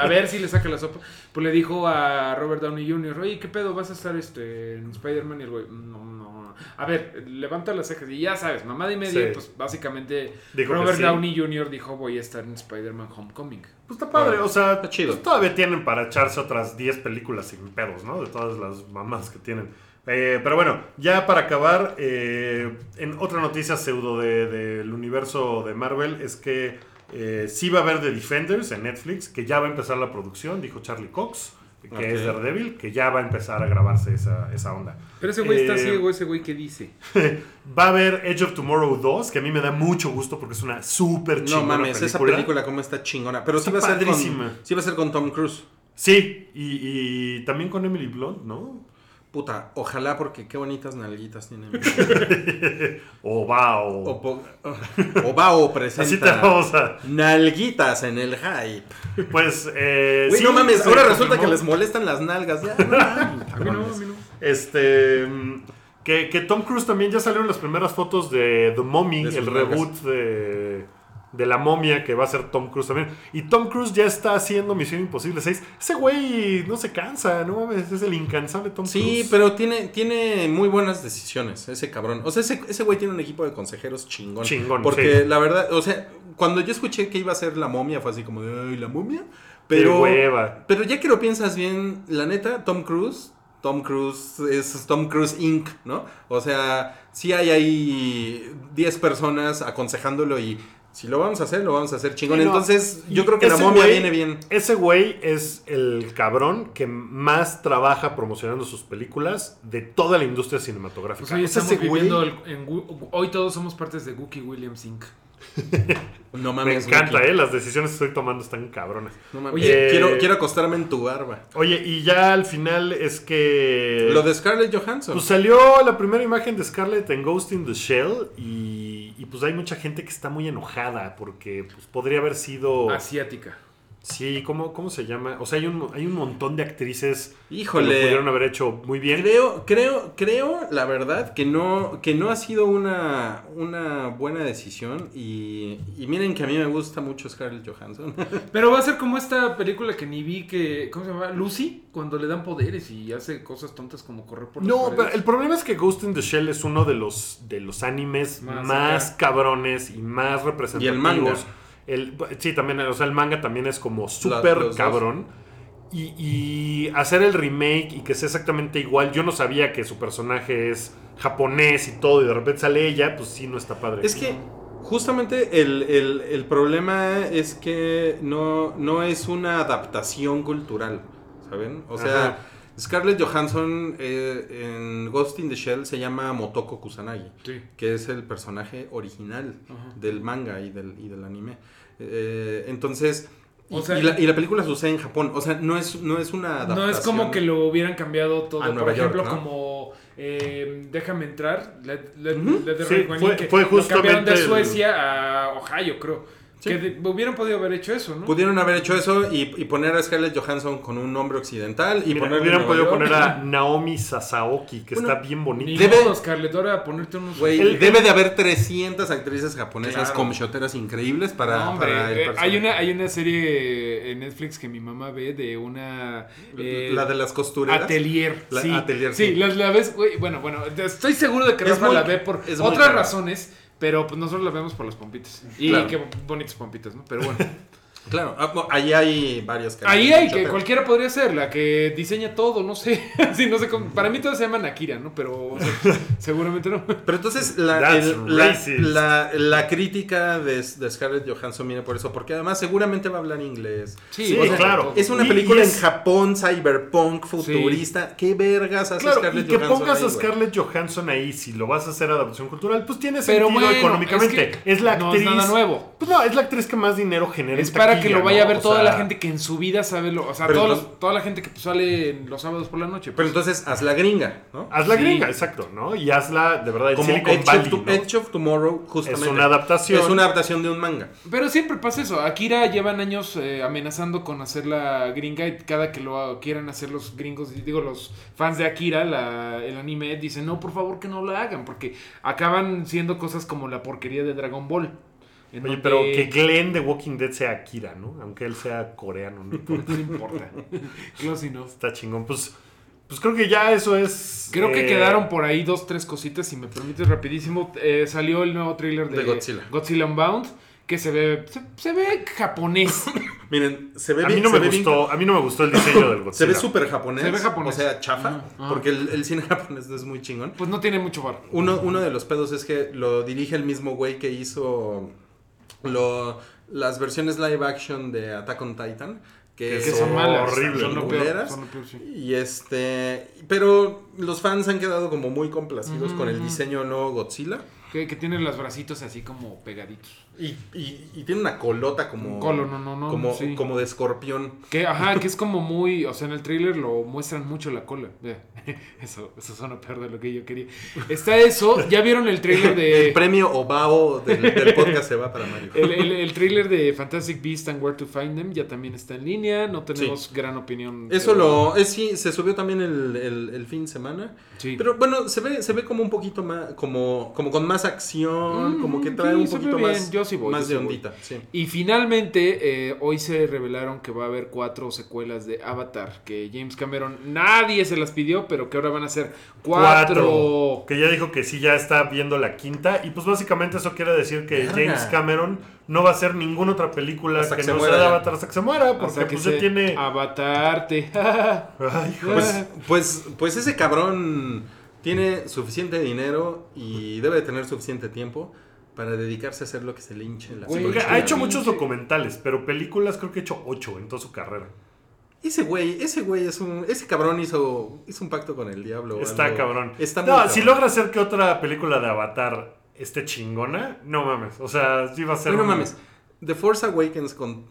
a ver si le saca la sopa. Pues le dijo a Robert Downey Jr., oye, ¿qué pedo? ¿Vas a estar este, en Spider-Man? Y el güey, no, no, no. A ver, levanta las cejas y ya sabes, mamada y media, Sí. pues básicamente Dijo Robert sí. Downey Jr. dijo, voy a estar en Spider-Man Homecoming. Pues está padre, o sea, Está chido. pues todavía tienen para echarse otras 10 películas sin pedos, ¿no? De todas las mamás que tienen. Eh, pero bueno, ya para acabar, eh, en otra noticia pseudo de- del universo de Marvel es que eh, sí va a haber The Defenders en Netflix, que ya va a empezar la producción, dijo Charlie Cox, que Ok. es Daredevil, que ya va a empezar a grabarse esa, esa onda. Pero ese güey está Eh, ciego, ese güey que dice. (laughs) Va a haber Edge of Tomorrow 2, que a mí me da mucho gusto porque es una súper No chingona mames, esa película como está chingona. Pero sí va, Está a ser con, sí va a ser con Tom Cruise. Sí, y, y también con Emily Blunt, ¿no? Puta, ojalá porque qué bonitas nalguitas tiene. (laughs) O va, o... O, po- o va o presenta. Así te vamos a... Nalguitas en el hype. Pues, eh... Sí, no mames, ahora resulta que les molestan las nalgas. Ya, no. A mí no, a mí no. Este... Que, que Tom Cruise también ya salieron las primeras fotos de The Mummy, De el nalgas. reboot de, de la momia que va a ser Tom Cruise también. Y Tom Cruise ya está haciendo Misión Imposible 6. Ese güey no se cansa, no mames, es el incansable Tom Sí, Cruise. pero tiene, tiene muy buenas decisiones, ese cabrón. O sea, ese, ese güey tiene un equipo de consejeros chingón. Chingón, Porque sí. la verdad, o sea, cuando yo escuché que iba a ser la momia, fue así como de, ay, la momia. Pero, hueva. pero ya que lo piensas bien, la neta, Tom Cruise, Tom Cruise es Tom Cruise Inc., ¿no? O sea, sí hay ahí 10 personas aconsejándolo y si lo vamos a hacer, lo vamos a hacer chingón. Sí, no. Entonces, yo Y creo que la momia güey- viene bien. Ese güey es el cabrón que más trabaja promocionando sus películas de toda la industria cinematográfica. Pues hoy estamos ese güey viviendo el- en Gu- hoy todos somos partes de Gookie Williams Inc. (laughs) No me mames. encanta, Ricky. eh. Las decisiones que estoy tomando están cabronas. No mames. Oye, quiero, eh, quiero acostarme en tu barba. Oye, y ya al final es que. Lo de Scarlett Johansson. Pues salió la primera imagen de Scarlett en Ghost in the Shell y, y, pues hay mucha gente que está muy enojada porque pues, podría haber sido... Asiática. Sí, ¿cómo, ¿cómo se llama? O sea, hay un, hay un montón de actrices Híjole. que lo pudieron haber hecho muy bien. Creo, creo, creo, la verdad, que no, que no ha sido una, una buena decisión. Y, y miren que a mí me gusta mucho Scarlett Johansson. (laughs) Pero va a ser como esta película que ni vi que. ¿Cómo se llama? Lucy, cuando le dan poderes y hace cosas tontas como correr por las No, pero el problema es que Ghost in the Shell es uno de los, de los animes Más cabrones y más representativos. Y el manga. El- sí, también, o sea, el manga también es como súper cabrón. Y, y hacer el remake y que sea exactamente igual. Yo no sabía que su personaje es japonés y todo, y de repente sale ella, pues sí, no está padre. es que justamente el, el- el problema es que no, no es una adaptación cultural, ¿saben? O sea, Ajá. Scarlett Johansson eh, en Ghost in the Shell se llama Motoko Kusanagi. Sí. que es el personaje original del manga y del, y del anime. Eh, entonces, y, O sea, y la, y la película sucede en Japón. O sea, no es, no es una adaptación. No es como que lo hubieran cambiado todo. A Por Nueva York, ejemplo, ¿no? como eh, Déjame entrar. Let, let- let Sí, Right One fue- fue lo cambiaron de justamente el- Suecia a Ohio, creo. Sí. Que hubieran podido haber hecho eso, ¿no? Pudieron haber hecho eso y, y poner a Scarlett Johansson con un nombre occidental y Mira, hubieran podido York. poner a Naomi Sasaoki, que Bueno, está bien Ni bonita. Debe- modo, Scarlett, ahora ponerte unos... El- debe de haber 300 actrices japonesas Claro. como shoteras increíbles para, No, hombre, para el eh, personaje. hay, una, hay una serie en Netflix que mi mamá ve de una... eh, la de las costureras. Atelier. La- sí, Atelier, sí. sí. la, la ves, bueno, bueno, estoy seguro de que Rafa la ve por otras razones, pero pues nosotros la vemos por las pompitas. Y Claro. qué bonitas pompitas, ¿no? Pero bueno. (laughs) Claro, ah, ahí hay varios Ahí caras hay, que cualquiera podría ser, la que diseña todo, no sé. (laughs) Sí, no sé cómo- para mí todos se llaman Akira, ¿no? Pero o sea, (laughs) seguramente no. Pero entonces la, el- la, la- la crítica de, de Scarlett Johansson viene por eso, porque además seguramente va a hablar inglés. Sí, o sea, claro. Es una Y- película y es- en Japón, cyberpunk, futurista. ¿Qué vergas hace Claro, y Scarlett que Johansson? pongas ahí, a? Scarlett Johansson ahí, si lo vas a hacer adaptación cultural, pues tiene Pero sentido bueno, económicamente. es Es, que la no es actriz. nada nuevo. Pues no, es la actriz que más dinero genera. Es en para que lo vaya a ver O toda sea, la gente que en su vida sabe lo. O sea, los- toda la gente que pues, sale los sábados por la noche. Pero pues. entonces haz la gringa, ¿no? Hazla Sí. gringa, exacto, ¿no? Y hazla de verdad Como Silicon Edge, Valley, of, to- ¿no? Edge of Tomorrow, justamente. Es una adaptación. Es una adaptación de un manga. Pero siempre pasa eso. Akira llevan años eh, amenazando con hacer la gringa y cada que lo quieran hacer los gringos, digo los fans de Akira, la- el anime, dicen no, por favor que no lo hagan porque acaban siendo cosas como la porquería de Dragon Ball. En Oye, donde- pero que Glenn de Walking Dead sea Akira, ¿no? Aunque él sea coreano, no importa. (laughs) no importa. Close enough. Está chingón. Pues, pues creo que ya eso es. Creo que eh, quedaron por ahí dos, tres cositas, si me permites rapidísimo. Eh, salió el nuevo tráiler de, De Godzilla. Godzilla Unbound, que se ve, se, se ve japonés. (coughs) Miren, se ve A bien. mí no me bien- gustó, a mí no me gustó el diseño del (coughs) Godzilla. Se ve súper japonés. Se ve japonés. O sea, chafa. Ajá. Porque el, el cine (laughs) japonés es muy chingón. pues no tiene mucho bar. Uno, uno de los pedos es que lo dirige el mismo güey que hizo lo, las versiones live action de Attack on Titan. Que, son malas. horribles, Son lo ¿no? peor, culeras. son lo peor, sí. Y este. Pero los fans han quedado como muy complacidos con el diseño nuevo Godzilla. Que, que tiene los bracitos así como pegaditos. Y, y- y tiene una colota como. Colo, no, no, no, Como, sí. como de escorpión. Que, ajá, (laughs) que es como muy, o sea, en el tráiler lo muestran mucho la cola. (laughs) Eso, eso suena peor de lo que yo quería. Está eso, ya vieron el tráiler de... El premio Obao del, del podcast se va para Mario. El, el, el tráiler de Fantastic Beasts and Where to Find Them ya también está en línea. No tenemos gran opinión. Eso pero- lo. Es, sí, se subió también el, el- fin de semana. Sí. Pero bueno, se ve, se ve como un poquito más. Como, como con más acción. Mm, como que trae un poquito más. Yo sí voy, más sí de voy. ondita. Sí. Y finalmente, eh, hoy se revelaron que va a haber cuatro secuelas de Avatar. Que James Cameron, nadie se las pidió, pero que ahora van a ser cuatro. Que ya dijo que sí, ya está viendo la quinta. Y pues básicamente eso quiere decir que. James Cameron no va a hacer ninguna otra película Hasta que, que se no muera sea de. Avatar hasta que se muera. Porque Hasta que pues se ya tiene. Avatarte. (laughs) Ay. Pues, pues, pues ese cabrón tiene suficiente dinero y debe de tener suficiente tiempo para dedicarse a hacer lo que se le hinche la Güey, ha hecho muchos documentales, pero películas creo que ha hecho ocho en toda su carrera. Ese güey, ese güey es un. Ese cabrón hizo, hizo un pacto con el diablo. Está algo. cabrón. Está muy no, cabrón. si logra hacer que otra película de Avatar esté chingona, no mames. O sea, sí va a ser. No un- mames. The Force Awakens con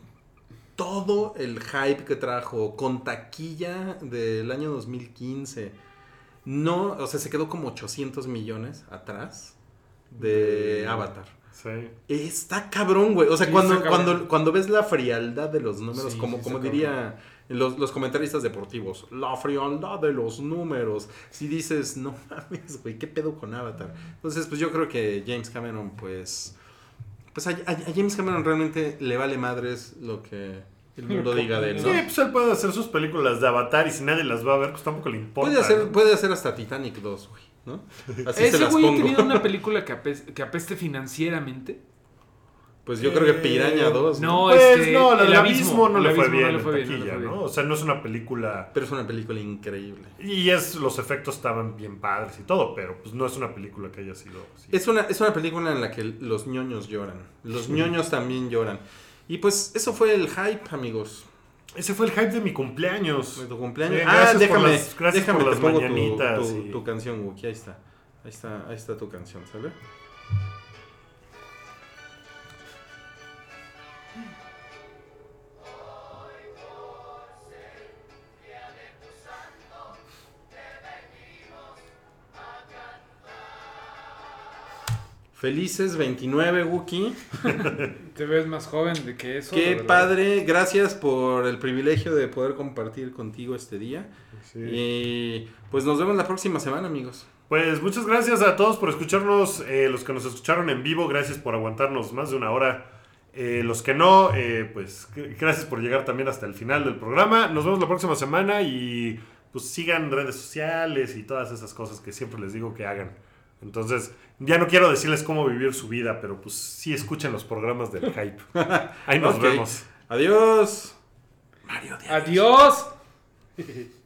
todo el hype que trajo, con taquilla del año 2015. No, o sea, se quedó como 800 millones atrás de Avatar. Sí. Está cabrón, güey. O sea, Sí, cuando, cuando, cuando ves la frialdad de los números, Sí, como, como diría los, los comentaristas deportivos, la frialdad de los números. Si dices, no mames, güey, ¿qué pedo con Avatar? Entonces, pues yo creo que James Cameron, pues. Pues a, a- a James Cameron realmente le vale madres lo que el mundo (laughs) diga de él, Sí, pues él puede hacer sus películas de Avatar y si nadie las va a ver, pues tampoco le importa. Puede hacer, ¿no? puede hacer hasta Titanic 2, güey, ¿no? (laughs) Así se Ese las güey ha tenido una (laughs) película que, apes- que apeste financieramente. Pues yo creo que Piraña 2, ¿no? No, Pues este, no, la del abismo, abismo no le abismo bien no le en fue bien, no le taquilla, fue bien. ¿no? O sea, no es una película... Pero es una película increíble. Y es, los efectos estaban bien padres y todo, pero pues no es una película que haya sido así. Es una, es una película en la que los ñoños lloran. Los ñoños también lloran. Y pues eso fue el hype, amigos. Ese fue el hype de mi cumpleaños. De tu cumpleaños. Bien, ah, gracias por déjame, las- gracias déjame por te las pongo tu, mañanitas tu- y- tu canción, Wookie. Ahí está. Ahí está, ahí está tu canción, ¿sale? Felices 29, Wookie. Te ves más joven de que eso. Qué padre. Gracias por el privilegio de poder compartir contigo este día. Sí. Y pues nos vemos la próxima semana, amigos. Pues muchas gracias a todos por escucharnos, eh, los que nos escucharon en vivo, gracias por aguantarnos más de una hora. Eh, los que no, eh, pues gracias por llegar también hasta el final del programa. Nos vemos la próxima semana y pues sigan redes sociales y todas esas cosas que siempre les digo que hagan. Entonces, ya no quiero decirles cómo vivir su vida, pero pues sí escuchen los programas del hype. (laughs) Ahí nos vemos. Adiós. Adiós. (laughs)